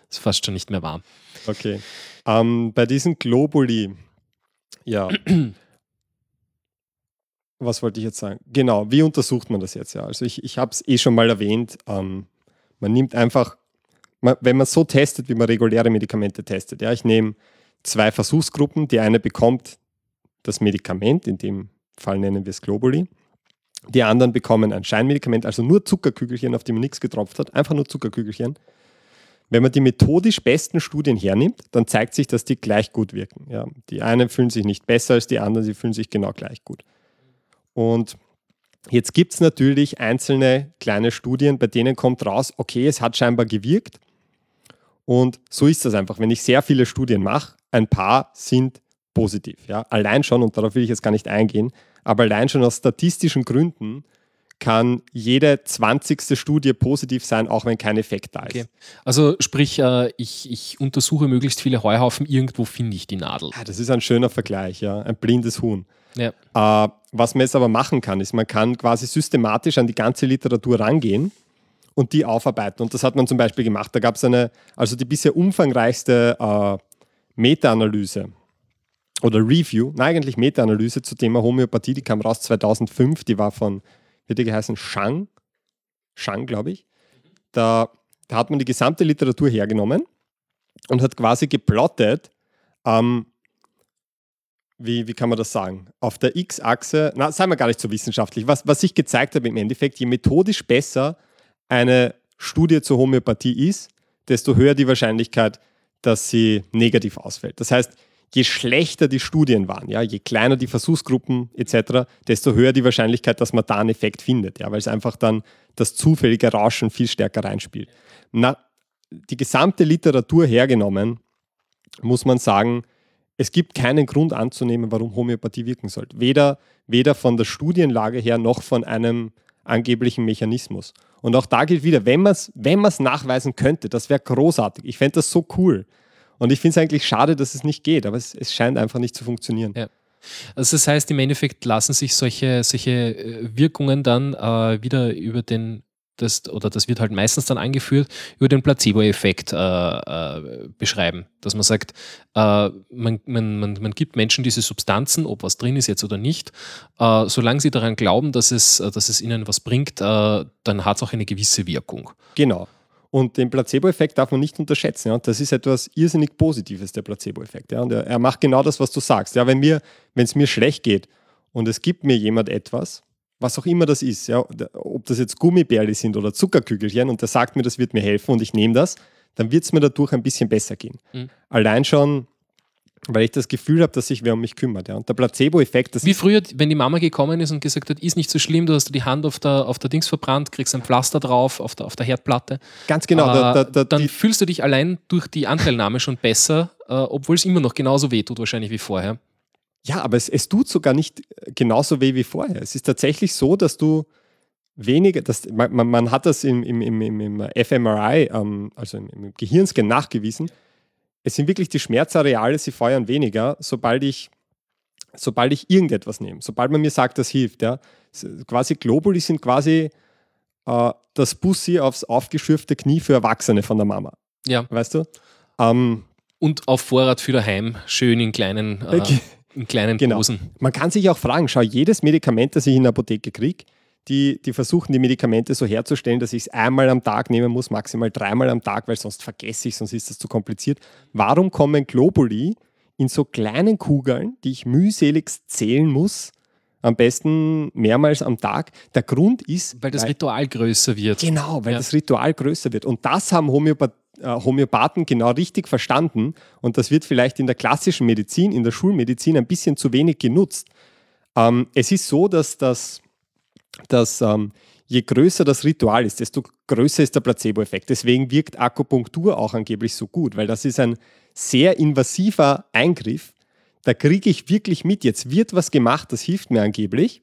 Speaker 1: es fast schon nicht mehr war.
Speaker 2: Okay. Ähm, bei diesen Globuli, ja. Was wollte ich jetzt sagen? Genau, wie untersucht man das jetzt? Ja, also ich, ich habe es eh schon mal erwähnt. Ähm, man nimmt einfach, man, wenn man so testet, wie man reguläre Medikamente testet. Ja, ich nehme zwei Versuchsgruppen. Die eine bekommt das Medikament, in dem Fall nennen wir es Globuli. Die anderen bekommen ein Scheinmedikament, also nur Zuckerkügelchen, auf die man nichts getropft hat, einfach nur Zuckerkügelchen. Wenn man die methodisch besten Studien hernimmt, dann zeigt sich, dass die gleich gut wirken. Ja, die einen fühlen sich nicht besser als die anderen, sie fühlen sich genau gleich gut. Und jetzt gibt es natürlich einzelne kleine Studien, bei denen kommt raus, okay, es hat scheinbar gewirkt. Und so ist das einfach. Wenn ich sehr viele Studien mache, ein paar sind positiv. Ja? Allein schon, und darauf will ich jetzt gar nicht eingehen, aber allein schon aus statistischen Gründen kann jede 20. Studie positiv sein, auch wenn kein Effekt da ist. Okay.
Speaker 1: Also sprich, äh, ich, ich, untersuche möglichst viele Heuhaufen, irgendwo finde ich die Nadel.
Speaker 2: Ja, das ist ein schöner Vergleich, ja, ein blindes Huhn.
Speaker 1: Ja.
Speaker 2: Äh, was man jetzt aber machen kann, ist, man kann quasi systematisch an die ganze Literatur rangehen und die aufarbeiten. Und das hat man zum Beispiel gemacht. Da gab es eine, also die bisher umfangreichste äh, Meta-Analyse oder Review, nein, eigentlich Meta-Analyse zu Thema Homöopathie, die kam raus 2005, die war von, wie die geheißen, Shang, Shang, glaube ich. Da, da, hat man die gesamte Literatur hergenommen und hat quasi geplottet, ähm, wie, wie kann man das sagen? Auf der X-Achse, na, seien wir gar nicht so wissenschaftlich, was, was ich gezeigt habe im Endeffekt, je methodisch besser eine Studie zur Homöopathie ist, desto höher die Wahrscheinlichkeit, dass sie negativ ausfällt. Das heißt, je schlechter die Studien waren, ja, je kleiner die Versuchsgruppen etc., desto höher die Wahrscheinlichkeit, dass man da einen Effekt findet, ja, weil es einfach dann das zufällige Rauschen viel stärker reinspielt. Na, die gesamte Literatur hergenommen, muss man sagen, es gibt keinen Grund anzunehmen, warum Homöopathie wirken sollte. Weder, weder von der Studienlage her noch von einem angeblichen Mechanismus. Und auch da gilt wieder, wenn man es wenn nachweisen könnte, das wäre großartig. Ich fände das so cool. Und ich finde es eigentlich schade, dass es nicht geht, aber es, es scheint einfach nicht zu funktionieren.
Speaker 1: Ja. Also das heißt, im Endeffekt lassen sich solche, solche äh, Wirkungen dann äh, wieder über den das, oder das wird halt meistens dann angeführt, über den Placebo-Effekt äh, äh, beschreiben. Dass man sagt, äh, man, man, man, man gibt Menschen diese Substanzen, ob was drin ist jetzt oder nicht, äh, solange sie daran glauben, dass es, dass es ihnen was bringt, dann hat es auch eine gewisse Wirkung.
Speaker 2: Genau. Und den Placebo-Effekt darf man nicht unterschätzen. Ja? Das ist etwas irrsinnig Positives, der Placebo-Effekt. Ja? Und er, er, macht genau das, was du sagst. Ja, wenn es mir schlecht geht und es gibt mir jemand etwas, was auch immer das ist, ja, ob das jetzt Gummibärli sind oder Zuckerkügelchen und der sagt mir, das wird mir helfen und ich nehme das, dann wird es mir dadurch ein bisschen besser gehen. Mhm. Allein schon, weil ich das Gefühl habe, dass sich wer um mich kümmert. Ja. Und der Placebo-Effekt.
Speaker 1: Wie früher, wenn die Mama gekommen ist und gesagt hat, ist nicht so schlimm, du hast die Hand auf der, auf der Dings verbrannt, kriegst ein Pflaster drauf auf der, auf der Herdplatte.
Speaker 2: Ganz genau. Äh,
Speaker 1: da, da, da, dann fühlst du dich allein durch die Anteilnahme schon besser, äh, obwohl es immer noch genauso weh tut, wahrscheinlich wie vorher.
Speaker 2: Ja, aber es, es tut sogar nicht genauso weh wie vorher. Es ist tatsächlich so, dass du weniger, dass, man, man hat das im, im, im, im fMRI, ähm, also im, im Gehirnscan nachgewiesen, es sind wirklich die Schmerzareale, sie feuern weniger, sobald ich, sobald ich irgendetwas nehme, sobald man mir sagt, das hilft. Ja. Quasi Globuli sind quasi äh, das Bussi aufs aufgeschürfte Knie für Erwachsene von der Mama.
Speaker 1: Ja.
Speaker 2: Weißt du? Ähm,
Speaker 1: Und auf Vorrat für daheim, schön in kleinen, äh, in kleinen genau. Dosen.
Speaker 2: Man kann sich auch fragen, schau, jedes Medikament, das ich in der Apotheke kriege, die, die versuchen die Medikamente so herzustellen, dass ich es einmal am Tag nehmen muss, maximal dreimal am Tag, weil sonst vergesse ich, sonst ist das zu kompliziert. Warum kommen Globuli in so kleinen Kugeln, die ich mühseligst zählen muss, am besten mehrmals am Tag. Der Grund ist.
Speaker 1: Weil das weil, Ritual größer wird.
Speaker 2: Genau, weil ja. das Ritual größer wird. Und das haben Homöopath äh, Homöopathen genau richtig verstanden und das wird vielleicht in der klassischen Medizin, in der Schulmedizin ein bisschen zu wenig genutzt. Ähm, es ist so, dass, das, dass ähm, je größer das Ritual ist, desto größer ist der Placebo-Effekt. Deswegen wirkt Akupunktur auch angeblich so gut, weil das ist ein sehr invasiver Eingriff. Da kriege ich wirklich mit, jetzt wird was gemacht, das hilft mir angeblich.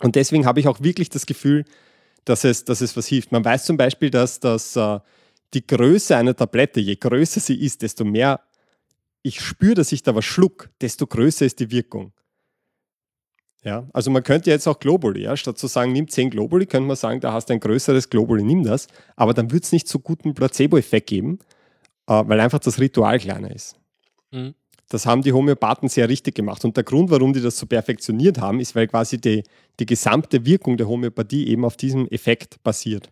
Speaker 2: Und deswegen habe ich auch wirklich das Gefühl, dass es, dass es was hilft. Man weiß zum Beispiel, dass, dass uh, die Größe einer Tablette, je größer sie ist, desto mehr ich spüre, dass ich da was schluck, desto größer ist die Wirkung. Ja, also man könnte jetzt auch Globally, ja, statt zu sagen, nimm 10 Globally, könnte man sagen, da hast du ein größeres Globally, nimm das. Aber dann wird es nicht so guten Placebo-Effekt geben, äh, weil einfach das Ritual kleiner ist. Mhm. Das haben die Homöopathen sehr richtig gemacht. Und der Grund, warum die das so perfektioniert haben, ist, weil quasi die, die gesamte Wirkung der Homöopathie eben auf diesem Effekt basiert.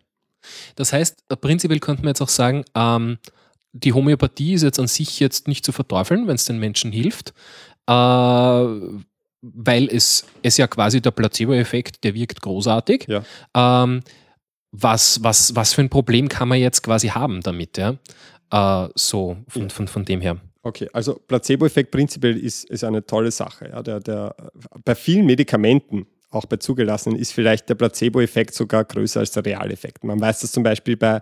Speaker 1: Das heißt, äh, prinzipiell könnte man jetzt auch sagen, ähm, die Homöopathie ist jetzt an sich jetzt nicht zu verteufeln, wenn es den Menschen hilft, äh, weil es, es ja quasi der Placebo-Effekt, der wirkt großartig. Ja. Ähm, was, was, was für ein Problem kann man jetzt quasi haben damit, ja? Äh, so von, von, von dem her.
Speaker 2: Okay, also Placebo-Effekt prinzipiell ist, ist eine tolle Sache. Ja. Der, der, bei vielen Medikamenten, auch bei zugelassenen, ist vielleicht der Placebo-Effekt sogar größer als der Realeffekt. Man weiß das zum Beispiel bei,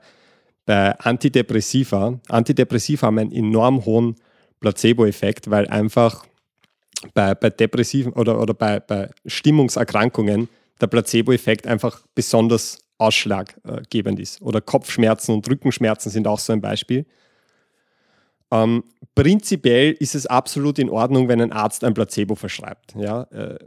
Speaker 2: bei Antidepressiva. Antidepressiva haben einen enorm hohen Placebo-Effekt, weil einfach bei, bei Depressiven oder, oder bei, bei Stimmungserkrankungen der Placebo-Effekt einfach besonders ausschlaggebend ist. Oder Kopfschmerzen und Rückenschmerzen sind auch so ein Beispiel. Ähm, prinzipiell ist es absolut in Ordnung, wenn ein Arzt ein Placebo verschreibt. Ja? Äh,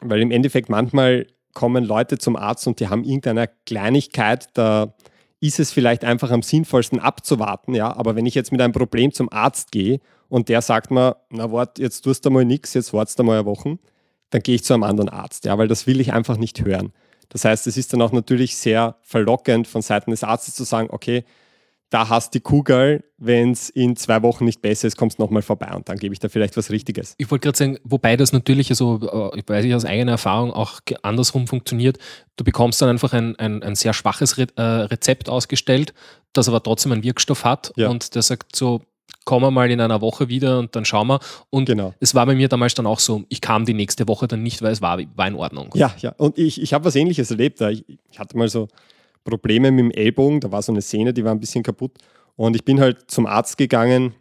Speaker 2: weil im Endeffekt manchmal kommen Leute zum Arzt und die haben irgendeine Kleinigkeit, da ist es vielleicht einfach am sinnvollsten abzuwarten. Ja? Aber wenn ich jetzt mit einem Problem zum Arzt gehe und der sagt mir, na wart, jetzt tust du mal nichts, jetzt wartest du mal eine Woche, dann gehe ich zu einem anderen Arzt, ja? weil das will ich einfach nicht hören. Das heißt, es ist dann auch natürlich sehr verlockend von Seiten des Arztes zu sagen, okay, da hast die Kugel, wenn es in zwei Wochen nicht besser ist, kommst du nochmal vorbei und dann gebe ich da vielleicht was Richtiges.
Speaker 1: Ich wollte gerade sagen, wobei das natürlich, also äh, ich weiß ich aus eigener Erfahrung auch andersrum funktioniert. Du bekommst dann einfach ein, ein, ein sehr schwaches Re äh, Rezept ausgestellt, das aber trotzdem einen Wirkstoff hat ja. und der sagt so, kommen wir mal in einer Woche wieder und dann schauen wir. Und genau. es war bei mir damals dann auch so, ich kam die nächste Woche dann nicht, weil es war, war in Ordnung.
Speaker 2: Ja, ja. Und ich, ich habe was ähnliches erlebt. Ich, ich hatte mal so Probleme mit dem Ellbogen, da war so eine Szene, die war ein bisschen kaputt. Und ich bin halt zum Arzt gegangen,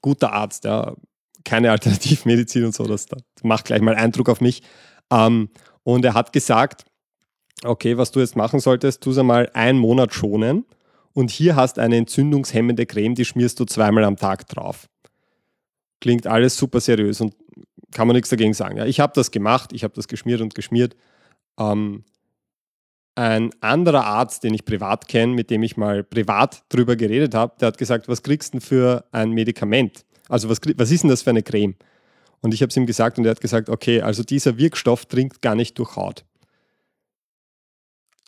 Speaker 2: guter Arzt, ja, keine Alternativmedizin und so, das, das macht gleich mal Eindruck auf mich. Ähm, und er hat gesagt, okay, was du jetzt machen solltest, tu es einmal einen Monat schonen und hier hast eine entzündungshemmende Creme, die schmierst du zweimal am Tag drauf. Klingt alles super seriös und kann man nichts dagegen sagen. Ja, ich habe das gemacht, ich habe das geschmiert und geschmiert. Ähm, ein anderer Arzt, den ich privat kenne, mit dem ich mal privat drüber geredet habe, der hat gesagt, was kriegst du denn für ein Medikament? Also was, was ist denn das für eine Creme? Und ich habe es ihm gesagt und er hat gesagt, okay, also dieser Wirkstoff dringt gar nicht durch Haut.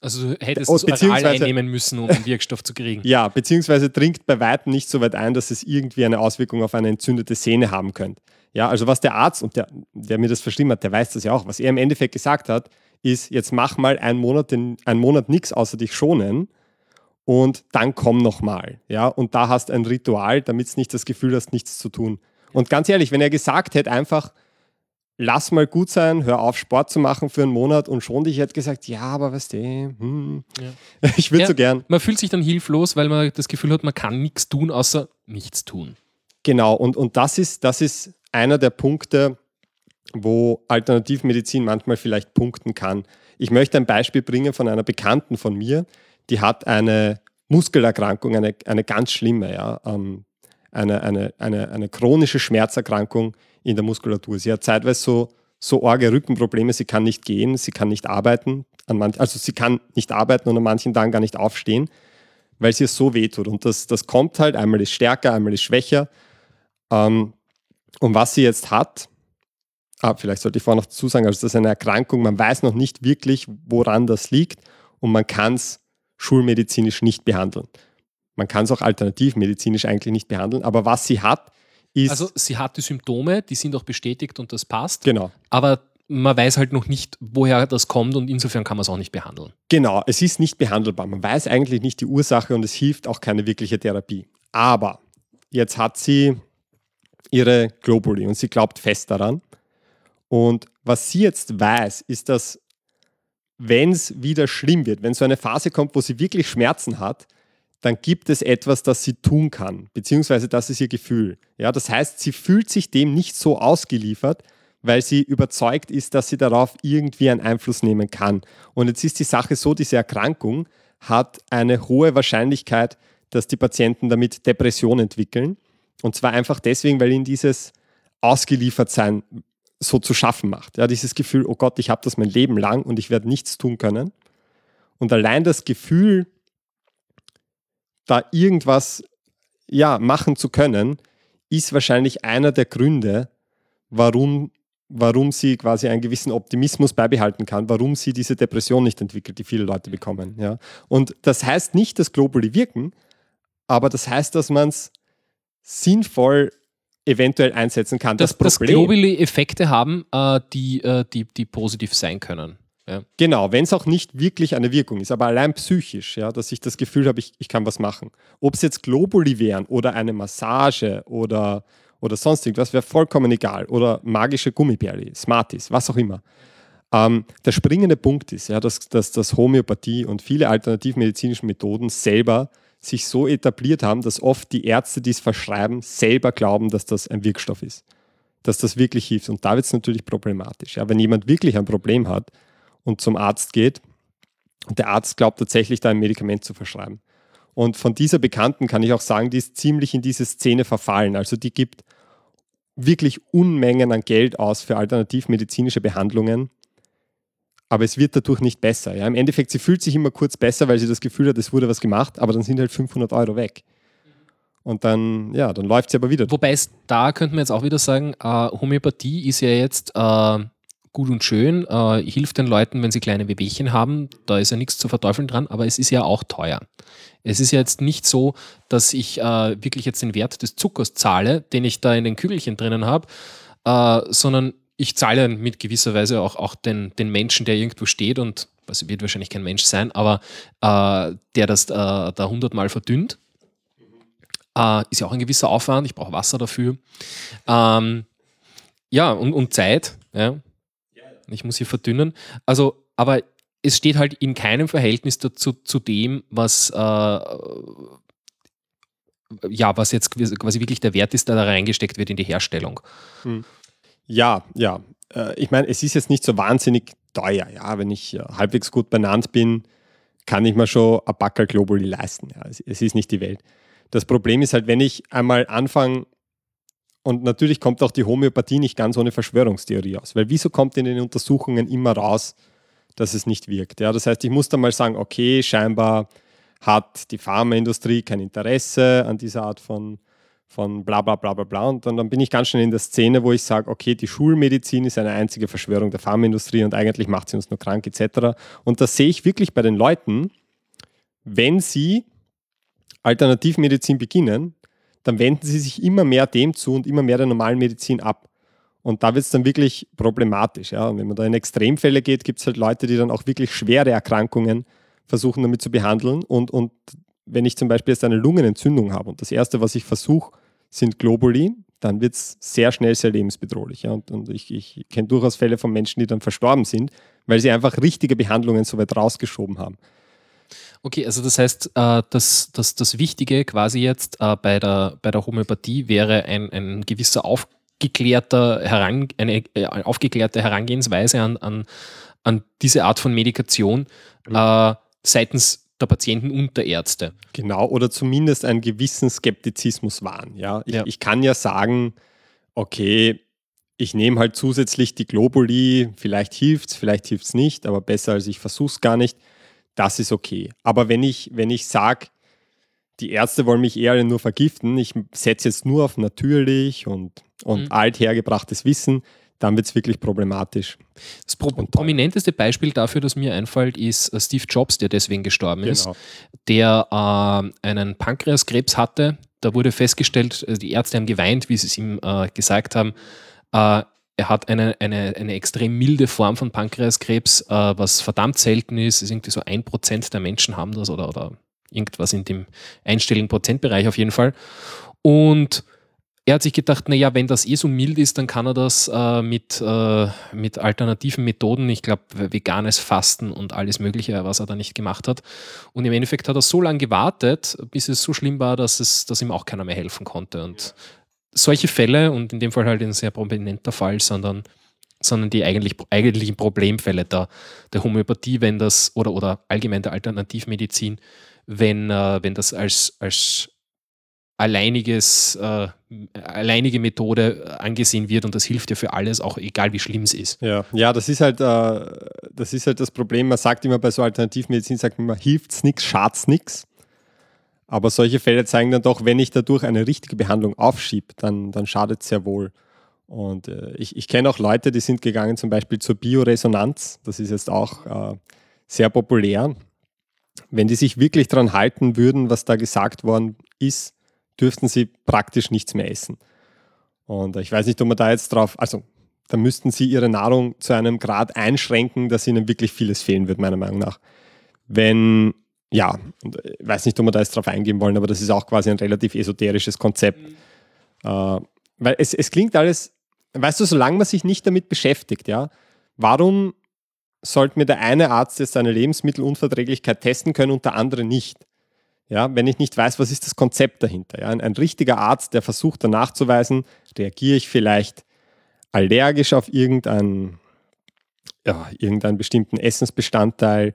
Speaker 1: Also du hättest es oral einnehmen müssen, um den Wirkstoff zu kriegen.
Speaker 2: Ja, beziehungsweise dringt bei weitem nicht so weit ein, dass es irgendwie eine Auswirkung auf eine entzündete Sehne haben könnte. Ja, also was der Arzt und der, der mir das verschrieben hat, der weiß das ja auch. Was er im Endeffekt gesagt hat, ist, jetzt mach mal einen Monat, einen Monat nichts außer dich schonen und dann komm nochmal. Ja, und da hast ein Ritual, damit es nicht das Gefühl hast, nichts zu tun. Und ganz ehrlich, wenn er gesagt hätte, einfach, lass mal gut sein, hör auf, Sport zu machen für einen Monat und schon dich hätte gesagt, ja, aber weißt du, hm, ja. ich würde ja, so gern.
Speaker 1: Man fühlt sich dann hilflos, weil man das Gefühl hat, man kann nichts tun, außer nichts tun.
Speaker 2: Genau, und, und das, ist, das ist einer der Punkte, wo Alternativmedizin manchmal vielleicht punkten kann. Ich möchte ein Beispiel bringen von einer Bekannten von mir, die hat eine Muskelerkrankung, eine, eine ganz schlimme, ja, ähm, eine, eine, eine, eine chronische Schmerzerkrankung in der Muskulatur. Sie hat zeitweise so, so arge Rückenprobleme, sie kann nicht gehen, sie kann nicht arbeiten, an manch, also sie kann nicht arbeiten und an manchen Tagen gar nicht aufstehen, weil sie es so wehtut. Und das, das kommt halt, einmal ist stärker, einmal ist schwächer. Ähm, und was sie jetzt hat, ah, vielleicht sollte ich vorher noch dazu sagen, also das ist eine Erkrankung, man weiß noch nicht wirklich, woran das liegt und man kann es schulmedizinisch nicht behandeln. Man kann es auch alternativmedizinisch eigentlich nicht behandeln, aber was sie hat, ist.
Speaker 1: Also sie hat die Symptome, die sind auch bestätigt und das passt.
Speaker 2: Genau.
Speaker 1: Aber man weiß halt noch nicht, woher das kommt und insofern kann man es auch nicht behandeln.
Speaker 2: Genau, es ist nicht behandelbar. Man weiß eigentlich nicht die Ursache und es hilft auch keine wirkliche Therapie. Aber jetzt hat sie ihre Globuli und sie glaubt fest daran. Und was sie jetzt weiß, ist, dass wenn es wieder schlimm wird, wenn so eine Phase kommt, wo sie wirklich Schmerzen hat, dann gibt es etwas, das sie tun kann, beziehungsweise das ist ihr Gefühl. Ja, das heißt, sie fühlt sich dem nicht so ausgeliefert, weil sie überzeugt ist, dass sie darauf irgendwie einen Einfluss nehmen kann. Und jetzt ist die Sache so, diese Erkrankung hat eine hohe Wahrscheinlichkeit, dass die Patienten damit Depression entwickeln. Und zwar einfach deswegen, weil ihnen dieses Ausgeliefertsein so zu schaffen macht. Ja, dieses Gefühl, oh Gott, ich habe das mein Leben lang und ich werde nichts tun können. Und allein das Gefühl, da irgendwas ja, machen zu können, ist wahrscheinlich einer der Gründe, warum, warum sie quasi einen gewissen Optimismus beibehalten kann, warum sie diese Depression nicht entwickelt, die viele Leute bekommen. Ja. Und das heißt nicht, dass Globally wirken, aber das heißt, dass man es sinnvoll eventuell einsetzen kann.
Speaker 1: Das, das Problem, dass Globally Effekte haben, äh, die, äh, die, die positiv sein können.
Speaker 2: Ja. Genau, wenn es auch nicht wirklich eine Wirkung ist, aber allein psychisch, ja, dass ich das Gefühl habe, ich, ich kann was machen. Ob es jetzt Globally wären oder eine Massage oder, oder sonst irgendwas, wäre vollkommen egal. Oder magische Gummibärli, Smarties, was auch immer. Ähm, der springende Punkt ist, ja, dass, dass, dass Homöopathie und viele alternativmedizinische Methoden selber sich so etabliert haben, dass oft die Ärzte, die es verschreiben, selber glauben, dass das ein Wirkstoff ist. Dass das wirklich hilft. Und da wird es natürlich problematisch. Ja, wenn jemand wirklich ein Problem hat und zum Arzt geht und der Arzt glaubt tatsächlich, da ein Medikament zu verschreiben. Und von dieser Bekannten kann ich auch sagen, die ist ziemlich in diese Szene verfallen. Also die gibt wirklich Unmengen an Geld aus für alternativmedizinische Behandlungen aber es wird dadurch nicht besser. Ja? Im Endeffekt, sie fühlt sich immer kurz besser, weil sie das Gefühl hat, es wurde was gemacht, aber dann sind halt 500 Euro weg. Und dann, ja, dann läuft sie aber wieder.
Speaker 1: Wobei da könnte man jetzt auch wieder sagen, äh, Homöopathie ist ja jetzt äh, gut und schön, äh, hilft den Leuten, wenn sie kleine Wehwehchen haben, da ist ja nichts zu verteufeln dran, aber es ist ja auch teuer. Es ist ja jetzt nicht so, dass ich äh, wirklich jetzt den Wert des Zuckers zahle, den ich da in den Kügelchen drinnen habe, äh, sondern ich zahle mit gewisser Weise auch, auch den, den Menschen, der irgendwo steht und, also wird wahrscheinlich kein Mensch sein, aber äh, der das äh, da hundertmal verdünnt. Äh, ist ja auch ein gewisser Aufwand, ich brauche Wasser dafür. Ähm, ja, und, und Zeit. Ja. Ich muss hier verdünnen. Also, aber es steht halt in keinem Verhältnis dazu, zu dem, was, äh, ja, was jetzt quasi wirklich der Wert ist, der da reingesteckt wird in die Herstellung. Hm.
Speaker 2: Ja, ja. Äh, ich meine, es ist jetzt nicht so wahnsinnig teuer. Ja, wenn ich äh, halbwegs gut benannt bin, kann ich mir schon ein Backel Globally leisten. Ja, es, es ist nicht die Welt. Das Problem ist halt, wenn ich einmal anfange, und natürlich kommt auch die Homöopathie nicht ganz ohne Verschwörungstheorie aus, weil wieso kommt in den Untersuchungen immer raus, dass es nicht wirkt? Ja, das heißt, ich muss dann mal sagen, okay, scheinbar hat die Pharmaindustrie kein Interesse an dieser Art von von bla bla bla bla bla. Und dann, dann bin ich ganz schnell in der Szene, wo ich sage, okay, die Schulmedizin ist eine einzige Verschwörung der Pharmaindustrie und eigentlich macht sie uns nur krank etc. Und das sehe ich wirklich bei den Leuten, wenn sie Alternativmedizin beginnen, dann wenden sie sich immer mehr dem zu und immer mehr der normalen Medizin ab. Und da wird es dann wirklich problematisch. Ja? Und wenn man da in Extremfälle geht, gibt es halt Leute, die dann auch wirklich schwere Erkrankungen versuchen damit zu behandeln. Und, und wenn ich zum Beispiel jetzt eine Lungenentzündung habe und das Erste, was ich versuche, sind Globuli, dann wird es sehr schnell sehr lebensbedrohlich. Ja. Und, und, ich, ich kenne durchaus Fälle von Menschen, die dann verstorben sind, weil sie einfach richtige Behandlungen so weit rausgeschoben haben.
Speaker 1: Okay, also das heißt, äh, das, das, das Wichtige quasi jetzt äh, bei, der, bei der Homöopathie wäre ein, ein gewisser aufgeklärter Heran, eine äh, aufgeklärte Herangehensweise an, an, an diese Art von Medikation mhm. äh, seitens der Patienten und der Ärzte.
Speaker 2: Genau, oder zumindest einen gewissen Skeptizismus wahren. Ja? Ich, ja. ich kann ja sagen, okay, ich nehme halt zusätzlich die Globuli, vielleicht hilft es, vielleicht hilft es nicht, aber besser als ich versuche es gar nicht. Das ist okay. Aber wenn ich, wenn ich sage, die Ärzte wollen mich eher nur vergiften, ich setze jetzt nur auf natürlich und, und mhm. althergebrachtes Wissen, dann wird es wirklich problematisch.
Speaker 1: Das pro prominenteste Beispiel dafür, das mir einfällt, ist äh, Steve Jobs, der deswegen gestorben genau. ist, der äh, einen Pankreaskrebs hatte. Da wurde festgestellt, also die Ärzte haben geweint, wie sie es ihm äh, gesagt haben. Äh, er hat eine, eine, eine extrem milde Form von Pankreaskrebs, äh, was verdammt selten ist. ist irgendwie so ein Prozent der Menschen haben das oder, oder irgendwas in dem einstelligen Prozentbereich auf jeden Fall. Und er hat sich gedacht, naja, wenn das eh so mild ist, dann kann er das äh, mit, äh, mit alternativen Methoden, ich glaube, veganes Fasten und alles Mögliche, was er da nicht gemacht hat. Und im Endeffekt hat er so lange gewartet, bis es so schlimm war, dass, es, dass ihm auch keiner mehr helfen konnte. Und solche Fälle, und in dem Fall halt ein sehr prominenter Fall, sondern, sondern die eigentlich, eigentlichen Problemfälle der, der Homöopathie, wenn das, oder, oder allgemein der Alternativmedizin, wenn, äh, wenn das als, als alleiniges, äh, alleinige Methode angesehen wird und das hilft ja für alles, auch egal wie schlimm es ist.
Speaker 2: Ja, ja das, ist halt, äh, das ist halt das Problem. Man sagt immer bei so Alternativmedizin, sagt man, hilft es nichts, schadet es nichts. Aber solche Fälle zeigen dann doch, wenn ich dadurch eine richtige Behandlung aufschiebe, dann, dann schadet es sehr wohl. Und äh, ich, ich kenne auch Leute, die sind gegangen zum Beispiel zur Bioresonanz. Das ist jetzt auch äh, sehr populär. Wenn die sich wirklich daran halten würden, was da gesagt worden ist, dürften sie praktisch nichts mehr essen. Und ich weiß nicht, ob man da jetzt drauf, also da müssten sie ihre Nahrung zu einem Grad einschränken, dass ihnen wirklich vieles fehlen wird, meiner Meinung nach. Wenn, ja, ich weiß nicht, ob wir da jetzt drauf eingehen wollen, aber das ist auch quasi ein relativ esoterisches Konzept. Mhm. Äh, weil es, es klingt alles, weißt du, solange man sich nicht damit beschäftigt, ja, warum sollte mir der eine Arzt jetzt seine Lebensmittelunverträglichkeit testen können und der andere nicht? Ja, wenn ich nicht weiß, was ist das Konzept dahinter. Ja? Ein, ein richtiger Arzt, der versucht dann nachzuweisen, reagiere ich vielleicht allergisch auf irgendeinen, ja, irgendeinen bestimmten Essensbestandteil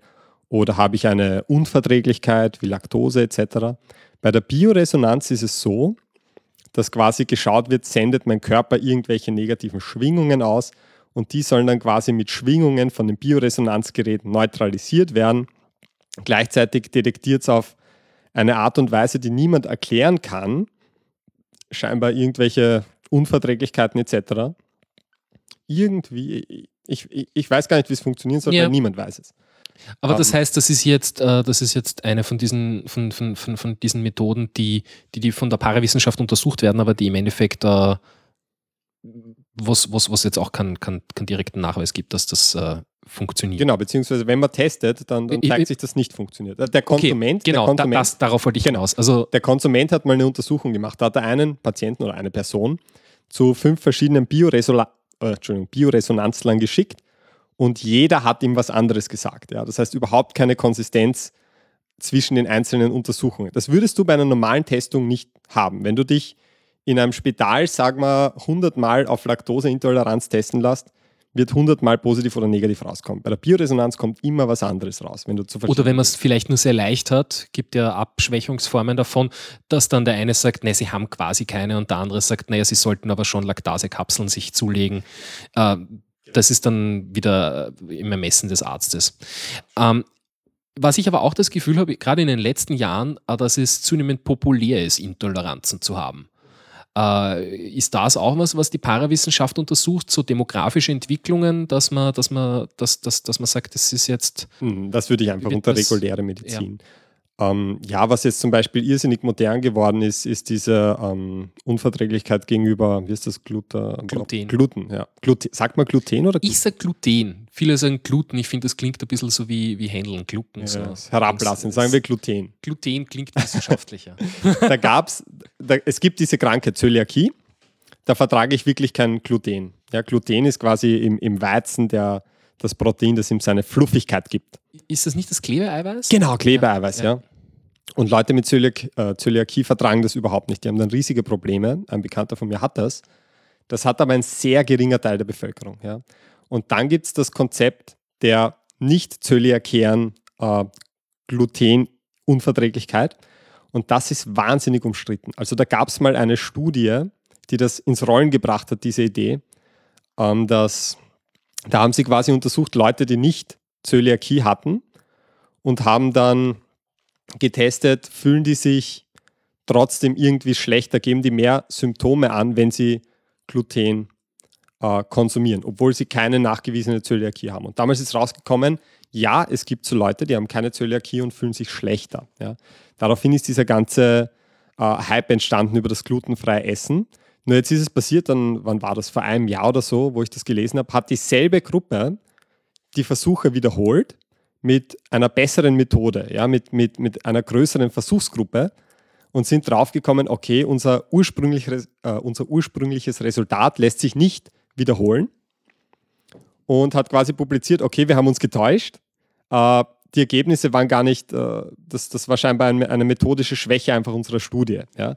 Speaker 2: oder habe ich eine Unverträglichkeit wie Laktose etc. Bei der Bioresonanz ist es so, dass quasi geschaut wird, sendet mein Körper irgendwelche negativen Schwingungen aus und die sollen dann quasi mit Schwingungen von dem Bioresonanzgerät neutralisiert werden. Gleichzeitig detektiert es auf eine Art und Weise, die niemand erklären kann, scheinbar irgendwelche Unverträglichkeiten etc. Irgendwie, ich, ich, ich weiß gar nicht, wie es funktionieren soll, ja. weil niemand weiß es.
Speaker 1: Aber um, das ähm. heißt, das ist jetzt, äh, das ist jetzt eine von diesen, von, von, von, von diesen Methoden, die, die, die von der Parawissenschaft untersucht werden, aber die im Endeffekt äh, was, was, was jetzt auch keinen kein, kein direkten Nachweis gibt, dass das äh, funktioniert.
Speaker 2: Genau, beziehungsweise wenn man testet, dann, dann zeigt ich, sich, dass nicht funktioniert. Der Konsument,
Speaker 1: okay, genau,
Speaker 2: der Konsument,
Speaker 1: das, darauf wollte ich genau, hinaus. Also,
Speaker 2: der Konsument hat mal eine Untersuchung gemacht. Da hat er einen Patienten oder eine Person zu fünf verschiedenen Bioresol äh, Bioresonanzlern geschickt und jeder hat ihm was anderes gesagt. Ja? Das heißt überhaupt keine Konsistenz zwischen den einzelnen Untersuchungen. Das würdest du bei einer normalen Testung nicht haben. Wenn du dich in einem Spital, sag mal, 100 Mal auf Laktoseintoleranz testen lässt, wird 100 Mal positiv oder negativ rauskommen. Bei der Bioresonanz kommt immer was anderes raus. Wenn du zu
Speaker 1: oder wenn man es vielleicht nur sehr leicht hat, gibt ja Abschwächungsformen davon, dass dann der eine sagt, ne, sie haben quasi keine und der andere sagt, naja, sie sollten aber schon Laktasekapseln sich zulegen. Äh, das ist dann wieder im Ermessen des Arztes. Ähm, was ich aber auch das Gefühl habe, gerade in den letzten Jahren, äh, dass es zunehmend populär ist, Intoleranzen zu haben. Äh, ist das auch was, was die Parawissenschaft untersucht, so demografische Entwicklungen, dass man, dass man, dass, dass, dass man sagt, das ist jetzt.
Speaker 2: Hm, das würde ich einfach unter reguläre Medizin. Ja. Ähm, ja, was jetzt zum Beispiel irrsinnig modern geworden ist, ist diese ähm, Unverträglichkeit gegenüber, wie ist das, Gluta,
Speaker 1: Gluten?
Speaker 2: Gluten, ja. Gluten. Sagt man Gluten oder
Speaker 1: Gluten? Ich sage Gluten. Viele sagen Gluten. Ich finde, das klingt ein bisschen so wie, wie Händeln, Gluten. Ja, so.
Speaker 2: Herablassen, sagen wir Gluten.
Speaker 1: Gluten klingt wissenschaftlicher.
Speaker 2: da gab es, es gibt diese Krankheit Zöliakie, da vertrage ich wirklich kein Gluten. Ja, Gluten ist quasi im, im Weizen der, das Protein, das ihm seine Fluffigkeit gibt.
Speaker 1: Ist das nicht das Klebeeiweiß?
Speaker 2: Genau, Klebeeiweiß, ja. ja. Und Leute mit Zöliak äh, Zöliakie vertragen das überhaupt nicht. Die haben dann riesige Probleme. Ein Bekannter von mir hat das. Das hat aber ein sehr geringer Teil der Bevölkerung. Ja. Und dann gibt es das Konzept der nicht zöliakären äh, Glutenunverträglichkeit. Und das ist wahnsinnig umstritten. Also da gab es mal eine Studie, die das ins Rollen gebracht hat, diese Idee, ähm, dass da haben sie quasi untersucht Leute, die nicht Zöliakie hatten und haben dann getestet, fühlen die sich trotzdem irgendwie schlechter, geben die mehr Symptome an, wenn sie Gluten äh, konsumieren, obwohl sie keine nachgewiesene Zöliakie haben. Und damals ist rausgekommen, ja, es gibt so Leute, die haben keine Zöliakie und fühlen sich schlechter. Ja. Daraufhin ist dieser ganze äh, Hype entstanden über das glutenfreie Essen. Nur jetzt ist es passiert, dann, wann war das, vor einem Jahr oder so, wo ich das gelesen habe, hat dieselbe Gruppe die Versuche wiederholt mit einer besseren Methode, ja, mit, mit, mit einer größeren Versuchsgruppe und sind draufgekommen, okay, unser ursprüngliches, äh, unser ursprüngliches Resultat lässt sich nicht wiederholen und hat quasi publiziert, okay, wir haben uns getäuscht. Äh, die Ergebnisse waren gar nicht, äh, das, das war scheinbar eine, eine, methodische Schwäche einfach unserer Studie. Ja.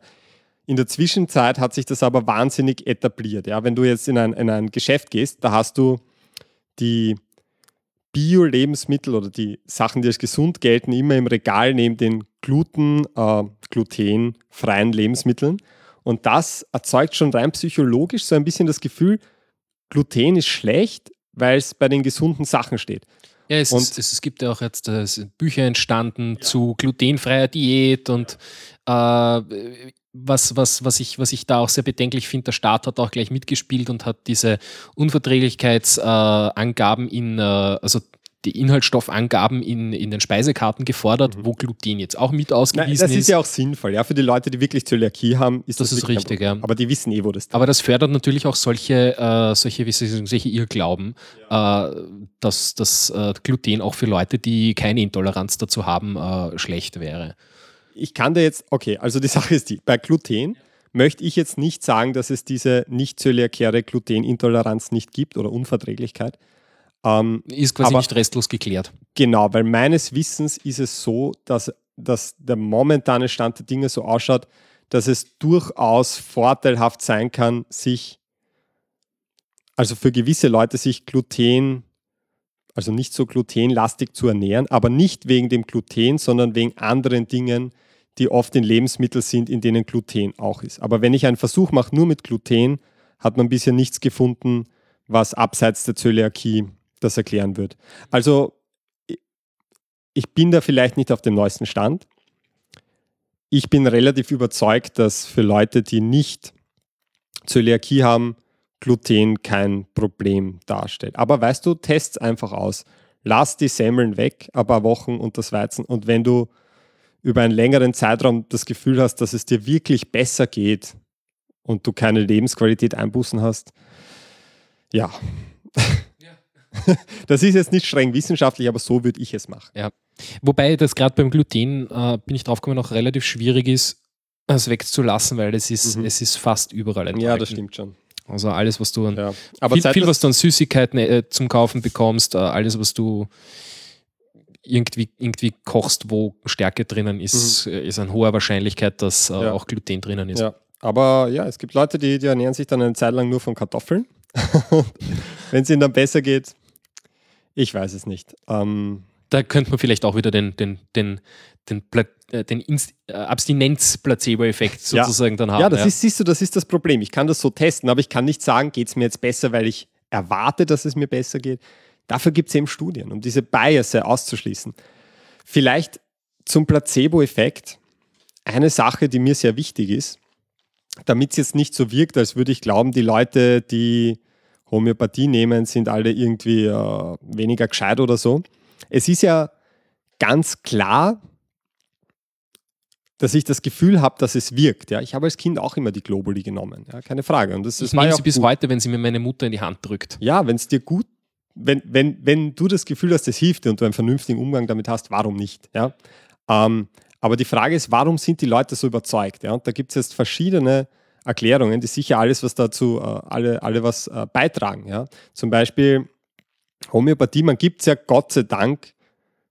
Speaker 2: In der Zwischenzeit hat sich das aber wahnsinnig etabliert. Ja. Wenn du jetzt in ein, in ein Geschäft gehst, da hast du die Bio-Lebensmittel oder die Sachen, die als gesund gelten, immer im Regal neben den Gluten, äh, glutenfreien Lebensmitteln. Und das erzeugt schon rein psychologisch so ein bisschen das Gefühl, Gluten ist schlecht, weil es bei den gesunden Sachen steht.
Speaker 1: Ja, es, und, ist, es, gibt ja auch jetzt äh, Bücher entstanden ja. zu glutenfreier Diät und äh, was, was, was, ich, was ich da auch sehr bedenklich finde, der Staat hat auch gleich mitgespielt und hat diese Unverträglichkeitsangaben äh, in, äh, also die Inhaltsstoffangaben in, in den Speisekarten gefordert, mhm. wo Gluten jetzt auch mit ausgewiesen ist.
Speaker 2: Das ist ja auch sinnvoll, ja. Für die Leute, die wirklich Zöliakie haben, ist das,
Speaker 1: das ist richtig, ja.
Speaker 2: Aber die wissen eh, wo das
Speaker 1: ist. Aber das fördert natürlich auch solche, äh, solche, wie sagen, solche Irrglauben, ja. äh, dass das äh, Gluten auch für Leute, die keine Intoleranz dazu haben, äh, schlecht wäre.
Speaker 2: Ich kann da jetzt, okay, also die Sache ist die, bei Gluten möchte ich jetzt nicht sagen, dass es diese nicht zöliakäre Glutenintoleranz nicht gibt oder Unverträglichkeit
Speaker 1: ähm, ist quasi aber, nicht restlos geklärt.
Speaker 2: Genau, weil meines Wissens ist es so, dass, dass der momentane Stand der Dinge so ausschaut, dass es durchaus vorteilhaft sein kann, sich, also für gewisse Leute sich Gluten, also nicht so glutenlastig zu ernähren, aber nicht wegen dem Gluten, sondern wegen anderen Dingen, die oft in Lebensmitteln sind, in denen Gluten auch ist. Aber wenn ich einen Versuch mache nur mit Gluten, hat man bisher nichts gefunden, was abseits der Zöliakie das erklären wird. Also ich bin da vielleicht nicht auf dem neuesten Stand. Ich bin relativ überzeugt, dass für Leute, die nicht Zöliakie haben, Gluten kein Problem darstellt. Aber weißt du, test einfach aus. Lass die Semmeln weg, ein paar Wochen und das Weizen. Und wenn du über einen längeren Zeitraum das Gefühl hast, dass es dir wirklich besser geht und du keine Lebensqualität einbußen hast, ja, das ist jetzt nicht streng wissenschaftlich, aber so würde ich es machen.
Speaker 1: Ja. Wobei das gerade beim Gluten, äh, bin ich drauf gekommen, auch relativ schwierig ist, es wegzulassen, weil es ist, mhm. es ist fast überall
Speaker 2: enthalten. Ja, das stimmt schon.
Speaker 1: Also alles, was du an, ja. Aber viel, viel, was du an Süßigkeiten äh, zum Kaufen bekommst, äh, alles, was du irgendwie, irgendwie kochst, wo Stärke drinnen ist, mhm. Äh, ist eine hohe Wahrscheinlichkeit, dass äh, ja. auch Gluten drinnen ist.
Speaker 2: Ja. Aber ja, es gibt Leute, die, die ernähren sich dann eine Zeit lang nur von Kartoffeln. Wenn es ihnen dann besser geht, ich weiß es nicht. Ähm,
Speaker 1: da könnte man vielleicht auch wieder den, den, den, den, äh, den äh, Abstinenz-Placebo-Effekt sozusagen
Speaker 2: ja.
Speaker 1: dann haben.
Speaker 2: Ja, das ja. ist, siehst du, das ist das Problem. Ich kann das so testen, aber ich kann nicht sagen, geht es mir jetzt besser, weil ich erwarte, dass es mir besser geht. Dafür gibt es eben Studien, um diese Bias auszuschließen. Vielleicht zum Placebo-Effekt. Eine Sache, die mir sehr wichtig ist, damit es jetzt nicht so wirkt, als würde ich glauben, die Leute, die Homöopathie nehmen, sind alle irgendwie äh, weniger gescheit oder so. Es ist ja ganz klar, dass ich das Gefühl habe, dass es wirkt. Ja, ich habe als Kind auch immer die Globuli genommen, ja, keine Frage. Und das,
Speaker 1: das ich nehme sie bis gut. heute, wenn sie mir meine Mutter in die Hand drückt.
Speaker 2: Ja, wenn es dir gut, wenn, wenn, wenn du das Gefühl hast, es hilft dir und du einen vernünftigen Umgang damit hast, warum nicht? Ja? Ähm, aber die Frage ist, warum sind die Leute so überzeugt? Ja? Und da gibt es jetzt verschiedene Erklärungen, die sicher alles was dazu, äh, alle, alle was äh, beitragen. Ja? Zum Beispiel Homöopathie, man gibt es ja Gott sei Dank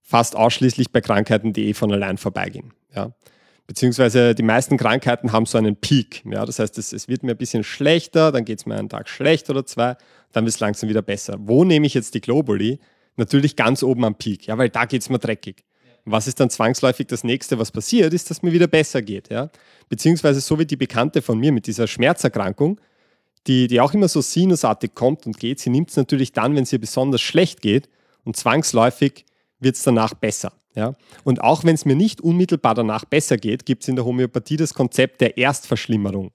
Speaker 2: fast ausschließlich bei Krankheiten, die eh von allein vorbeigehen. Ja? Beziehungsweise die meisten Krankheiten haben so einen Peak. Ja? Das heißt, es, es wird mir ein bisschen schlechter, dann geht es mir einen Tag schlecht oder zwei, dann wird es langsam wieder besser. Wo nehme ich jetzt die Globuli? Natürlich ganz oben am Peak, ja, weil da geht es mir dreckig. Was ist dann zwangsläufig das nächste, was passiert, ist, dass mir wieder besser geht. Ja? Beziehungsweise so wie die Bekannte von mir mit dieser Schmerzerkrankung, die, die auch immer so sinusartig kommt und geht, sie nimmt es natürlich dann, wenn es ihr besonders schlecht geht und zwangsläufig wird es danach besser. Ja? Und auch wenn es mir nicht unmittelbar danach besser geht, gibt es in der Homöopathie das Konzept der Erstverschlimmerung.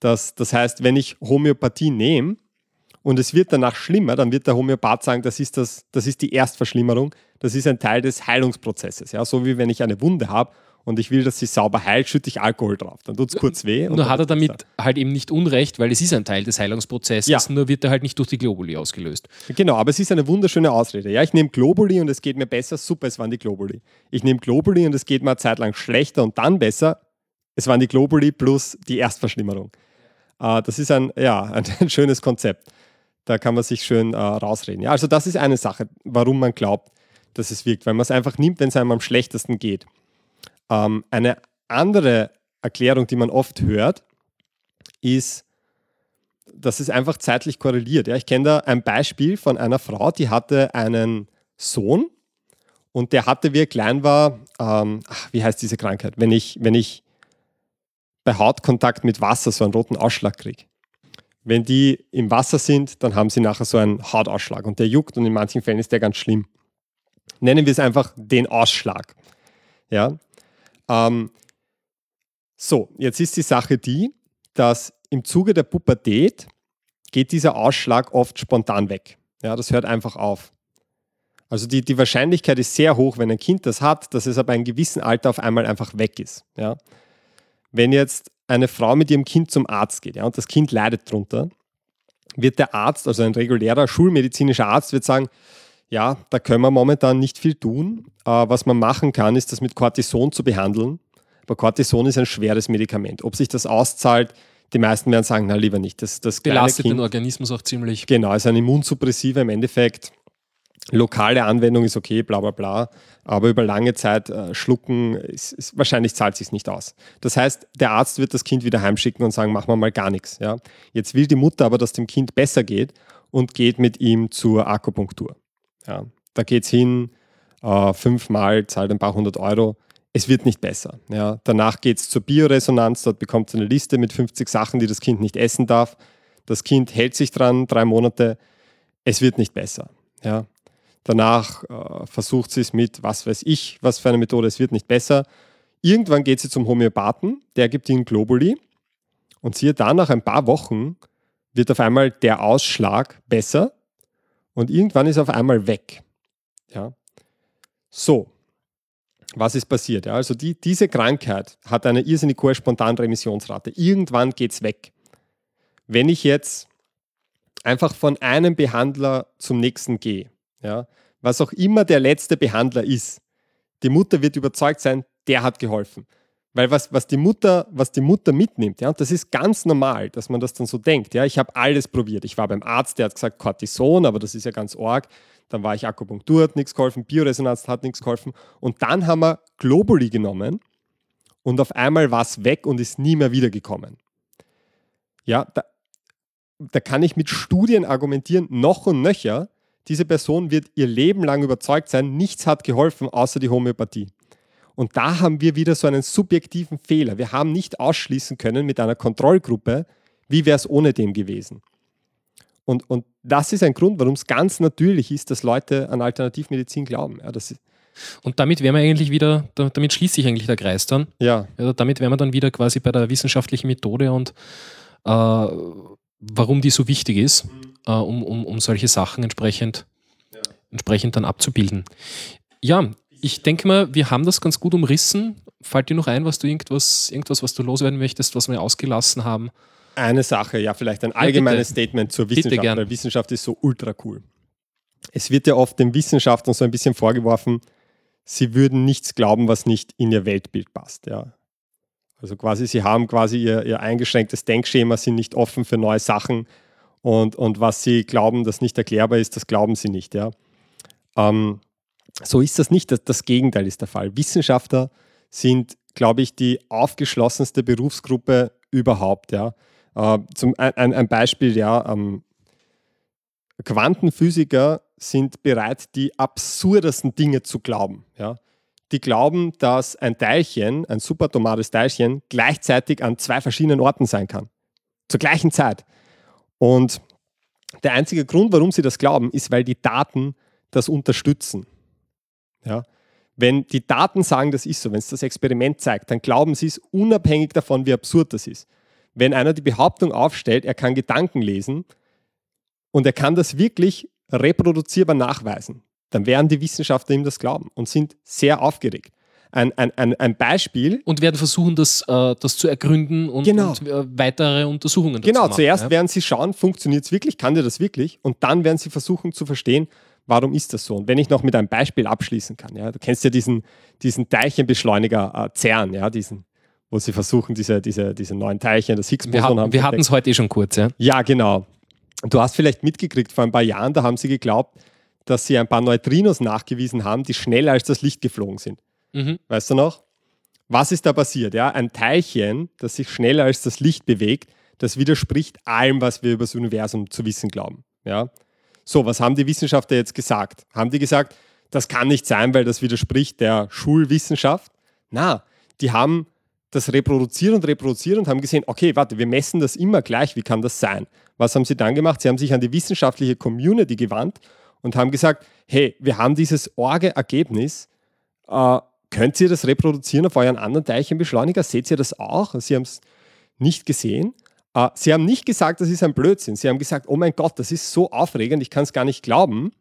Speaker 2: Das, das heißt, wenn ich Homöopathie nehme, und es wird danach schlimmer, dann wird der Homöopath sagen, das ist, das, das ist die Erstverschlimmerung, das ist ein Teil des Heilungsprozesses. Ja? So wie wenn ich eine Wunde habe und ich will, dass sie sauber heilt, schütte ich Alkohol drauf. Dann tut es kurz weh.
Speaker 1: Nur hat er damit halt eben nicht Unrecht, weil es ist ein Teil des Heilungsprozesses,
Speaker 2: Ja.
Speaker 1: nur wird er halt nicht durch die Globuli ausgelöst.
Speaker 2: Genau, aber es ist eine wunderschöne Ausrede. Ja, ich nehme Globuli und es geht mir besser. Super, es waren die Globuli. Ich nehme Globuli und es geht mir eine Zeit lang schlechter und dann besser. Es waren die Globuli plus die Erstverschlimmerung. Äh, das ist ein, ja, ein, ein schönes Konzept. Da kann man sich schön äh, rausreden. Ja, also das ist eine Sache, warum man glaubt, dass es wirkt, weil man es einfach nimmt, wenn es einem am schlechtesten geht. Ähm, eine andere Erklärung, die man oft hört, ist, dass es einfach zeitlich korreliert. Ja, ich kenne da ein Beispiel von einer Frau, die hatte einen Sohn und der hatte, wie er klein war, ähm, ach, wie heißt diese Krankheit? Wenn ich, wenn ich bei Hautkontakt mit Wasser so einen roten Ausschlag kriege. Wenn die im Wasser sind, dann haben sie nachher so einen Hautausschlag und der juckt und in manchen Fällen ist der ganz schlimm. Nennen wir es einfach den Ausschlag. Ja. Ähm, so, jetzt ist die Sache die, dass im Zuge der Pubertät geht dieser Ausschlag oft spontan weg. Ja, das hört einfach auf. Also die, die Wahrscheinlichkeit ist sehr hoch, wenn ein Kind das hat, dass es ab einem gewissen Alter auf einmal einfach weg ist. Ja. Wenn jetzt eine Frau mit ihrem Kind zum Arzt geht ja, und das Kind leidet drunter, wird der Arzt, also ein regulärer schulmedizinischer Arzt, wird sagen, ja, da können wir momentan nicht viel tun. Äh, was man machen kann, ist das mit Cortison zu behandeln. Aber Cortison ist ein schweres Medikament. Ob sich das auszahlt, die meisten werden sagen, na lieber nicht. Das, das
Speaker 1: Belastet
Speaker 2: kind,
Speaker 1: den Organismus auch ziemlich.
Speaker 2: Genau, ist ein Immunsuppressiver im Endeffekt. Lokale Anwendung ist okay, bla bla bla. Aber über lange Zeit äh, schlucken, ist, ist, wahrscheinlich zahlt sich nicht aus. Das heißt, der Arzt wird das Kind wieder heimschicken und sagen, machen wir mal gar nichts. Ja? Jetzt will die Mutter aber, dass dem Kind besser geht und geht mit ihm zur Akupunktur. Ja? Da geht es hin, äh, fünfmal, zahlt ein paar hundert Euro. Es wird nicht besser. Ja? Danach geht es zur Bioresonanz, dort bekommt es eine Liste mit 50 Sachen, die das Kind nicht essen darf. Das Kind hält sich dran, drei Monate. Es wird nicht besser. Ja? Danach äh, versucht sie es mit, was weiß ich, was für eine Methode, es wird nicht besser. Irgendwann geht sie zum Homöopathen, der gibt ihnen Globuli und siehe dann nach ein paar Wochen wird auf einmal der Ausschlag besser und irgendwann ist auf einmal weg. Ja. So, was ist passiert? Ja, also die, diese Krankheit hat eine irrsinnig hohe Spontanremissionsrate. Irgendwann geht es weg. Wenn ich jetzt einfach von einem Behandler zum nächsten gehe, ja, was auch immer der letzte Behandler ist, die Mutter wird überzeugt sein, der hat geholfen. Weil was, was, die Mutter, was die Mutter mitnimmt, ja, und das ist ganz normal, dass man das dann so denkt. Ja, ich habe alles probiert. Ich war beim Arzt, der hat gesagt Cortison, aber das ist ja ganz arg. Dann war ich Akupunktur, hat nichts geholfen, Bioresonanz hat nichts geholfen. Und dann haben wir Globuli genommen und auf einmal war es weg und ist nie mehr wiedergekommen. Ja, da, da kann ich mit Studien argumentieren, noch und nöcher, diese Person wird ihr Leben lang überzeugt sein, nichts hat geholfen außer die Homöopathie. Und da haben wir wieder so einen subjektiven Fehler. Wir haben nicht ausschließen können mit einer Kontrollgruppe, wie wäre es ohne dem gewesen. Und, und das ist ein Grund, warum es ganz natürlich ist, dass Leute an Alternativmedizin glauben. Ja, das
Speaker 1: Und damit wären wir eigentlich wieder, da- damit schließt sich eigentlich der Kreis dann.
Speaker 2: ja,
Speaker 1: Ja, damit wären wir dann wieder quasi bei der wissenschaftlichen Methode und äh, warum die so wichtig ist, äh, um, um, um solche Sachen entsprechend, entsprechend dann abzubilden. Ja, ich denke mal, wir haben das ganz gut umrissen. Fällt dir noch ein, was du irgendwas, irgendwas, was du loswerden möchtest, was wir ausgelassen haben?
Speaker 2: eine Sache, ja, vielleicht ein allgemeines
Speaker 1: bitte.
Speaker 2: Statement zur Wissenschaft, weil Wissenschaft ist so ultra cool. Es wird ja oft den Wissenschaftlern so ein bisschen vorgeworfen, sie würden nichts glauben, was nicht in ihr Weltbild passt. Ja. Also quasi, sie haben quasi ihr, ihr eingeschränktes Denkschema, sind nicht offen für neue Sachen und, und was sie glauben, das nicht erklärbar ist, das glauben sie nicht. Ja. Ähm, so ist das nicht, das, Gegenteil ist der Fall. Wissenschaftler sind, glaube ich, die aufgeschlossenste Berufsgruppe überhaupt. Ja. Äh, zum, ein, ein- Beispiel, ja, ähm, Quantenphysiker sind bereit, die absurdesten Dinge zu glauben. Ja. Die glauben, dass ein Teilchen, ein subatomales Teilchen, gleichzeitig an zwei verschiedenen Orten sein kann. Zur gleichen Zeit. Und der einzige Grund, warum sie das glauben, ist, weil die Daten das unterstützen. Ja. Wenn die Daten sagen, das ist so, wenn es das Experiment zeigt, dann glauben sie es unabhängig davon, wie absurd das ist. Wenn einer die Behauptung aufstellt, er kann Gedanken lesen und er kann das wirklich reproduzierbar nachweisen, dann werden die Wissenschaftler ihm das glauben und sind sehr aufgeregt. ein, ein, ein, ein Beispiel.
Speaker 1: Und werden versuchen, das, äh, das zu ergründen und,
Speaker 2: Genau.
Speaker 1: und äh, weitere Untersuchungen
Speaker 2: Genau,
Speaker 1: machen.
Speaker 2: zuerst
Speaker 1: ja.
Speaker 2: werden sie schauen, funktioniert es wirklich, kann dir das wirklich? Und dann werden sie versuchen zu verstehen, warum ist das so? Und wenn ich noch mit einem Beispiel abschließen kann, ja, du kennst ja diesen, diesen Teilchenbeschleuniger äh, CERN, ja, diesen, wo sie versuchen, diese, diese, diese neuen Teilchen, das Higgs-Boson
Speaker 1: hatten, wir hatten es heute eh schon kurz, ja.
Speaker 2: Ja, genau. Du hast vielleicht mitgekriegt, vor ein paar Jahren, da haben sie geglaubt, dass sie ein paar Neutrinos nachgewiesen haben, die schneller als das Licht geflogen sind.
Speaker 1: Mhm.
Speaker 2: Weißt du noch? Was ist da passiert? Ja, ein Teilchen, das sich schneller als das Licht bewegt, das widerspricht allem, was wir über das Universum zu wissen glauben. Ja? So, was haben die Wissenschaftler jetzt gesagt? Haben die gesagt, das kann nicht sein, weil das widerspricht der Schulwissenschaft? Na, die haben das reproduziert und reproduziert und haben gesehen, okay, warte, wir messen das immer gleich, wie kann das sein? Was haben sie dann gemacht? Sie haben sich an die wissenschaftliche Community gewandt und haben gesagt, hey, wir haben dieses Orge-Ergebnis, äh, könnt ihr das reproduzieren auf euren anderen Teilchenbeschleuniger? Seht ihr das auch? Sie haben es nicht gesehen. Äh, sie haben nicht gesagt, das ist ein Blödsinn. Sie haben gesagt, oh mein Gott, das ist so aufregend, ich kann es gar nicht glauben.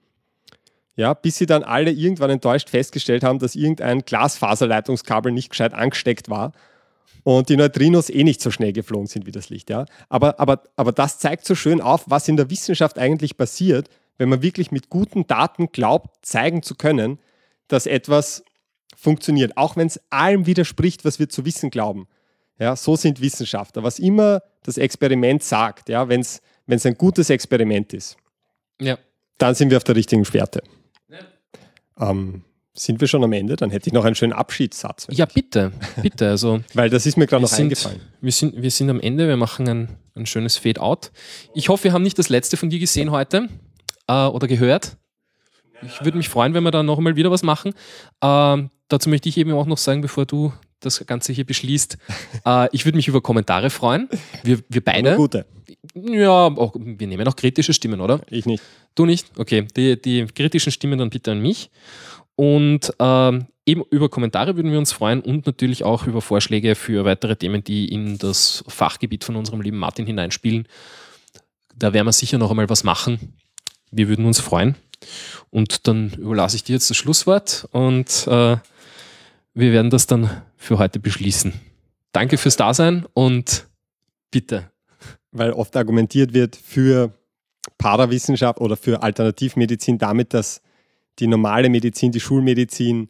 Speaker 2: Ja, bis sie dann alle irgendwann enttäuscht festgestellt haben, dass irgendein Glasfaserleitungskabel nicht gescheit angesteckt war und die Neutrinos eh nicht so schnell geflogen sind wie das Licht. Ja? Aber, aber, aber das zeigt so schön auf, was in der Wissenschaft eigentlich passiert, wenn man wirklich mit guten Daten glaubt, zeigen zu können, dass etwas funktioniert, auch wenn es allem widerspricht, was wir zu wissen glauben. Ja, so sind Wissenschaftler. Was immer das Experiment sagt, ja, wenn es ein gutes Experiment ist,
Speaker 1: Ja.
Speaker 2: dann sind wir auf der richtigen Fährte. Ähm, sind wir schon am Ende? Dann hätte ich noch einen schönen Abschiedssatz.
Speaker 1: ja, bitte, bitte. Also
Speaker 2: Weil das ist mir gerade noch
Speaker 1: sind,
Speaker 2: eingefallen.
Speaker 1: wir, sind, wir sind am Ende, wir machen ein, ein schönes Fade-out. Ich hoffe, wir haben nicht das letzte von dir gesehen heute äh, oder gehört. Ich würde mich freuen, wenn wir dann noch einmal wieder was machen. Ähm, dazu möchte ich eben auch noch sagen, bevor du das Ganze hier beschließt, äh, ich würde mich über Kommentare freuen. Wir, wir beide.
Speaker 2: gute.
Speaker 1: Ja, auch, wir nehmen auch kritische Stimmen, oder?
Speaker 2: Ich nicht.
Speaker 1: Du nicht? Okay, die, die kritischen Stimmen dann bitte an mich. Und ähm, eben über Kommentare würden wir uns freuen und natürlich auch über Vorschläge für weitere Themen, die in das Fachgebiet von unserem lieben Martin hineinspielen. Da werden wir sicher noch einmal was machen. Wir würden uns freuen. Und dann überlasse ich dir jetzt das Schlusswort und äh, wir werden das dann für heute beschließen. Danke fürs Dasein und bitte.
Speaker 2: Weil oft argumentiert wird für Parawissenschaft oder für Alternativmedizin damit, dass die normale Medizin, die Schulmedizin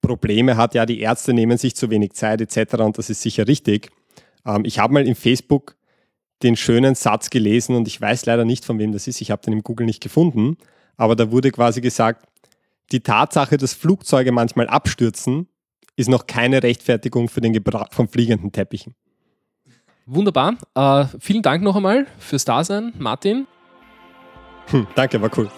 Speaker 2: Probleme hat. Ja, die Ärzte nehmen sich zu wenig Zeit etc. Und das ist sicher richtig. Ähm, ich habe mal in Facebook den schönen Satz gelesen und ich weiß leider nicht, von wem das ist. Ich habe den im Google nicht gefunden. Aber da wurde quasi gesagt, die Tatsache, dass Flugzeuge manchmal abstürzen, ist noch keine Rechtfertigung für den Gebrauch von fliegenden Teppichen.
Speaker 1: Wunderbar. Äh, vielen Dank noch einmal fürs Dasein, Martin.
Speaker 2: Hm, danke, war cool.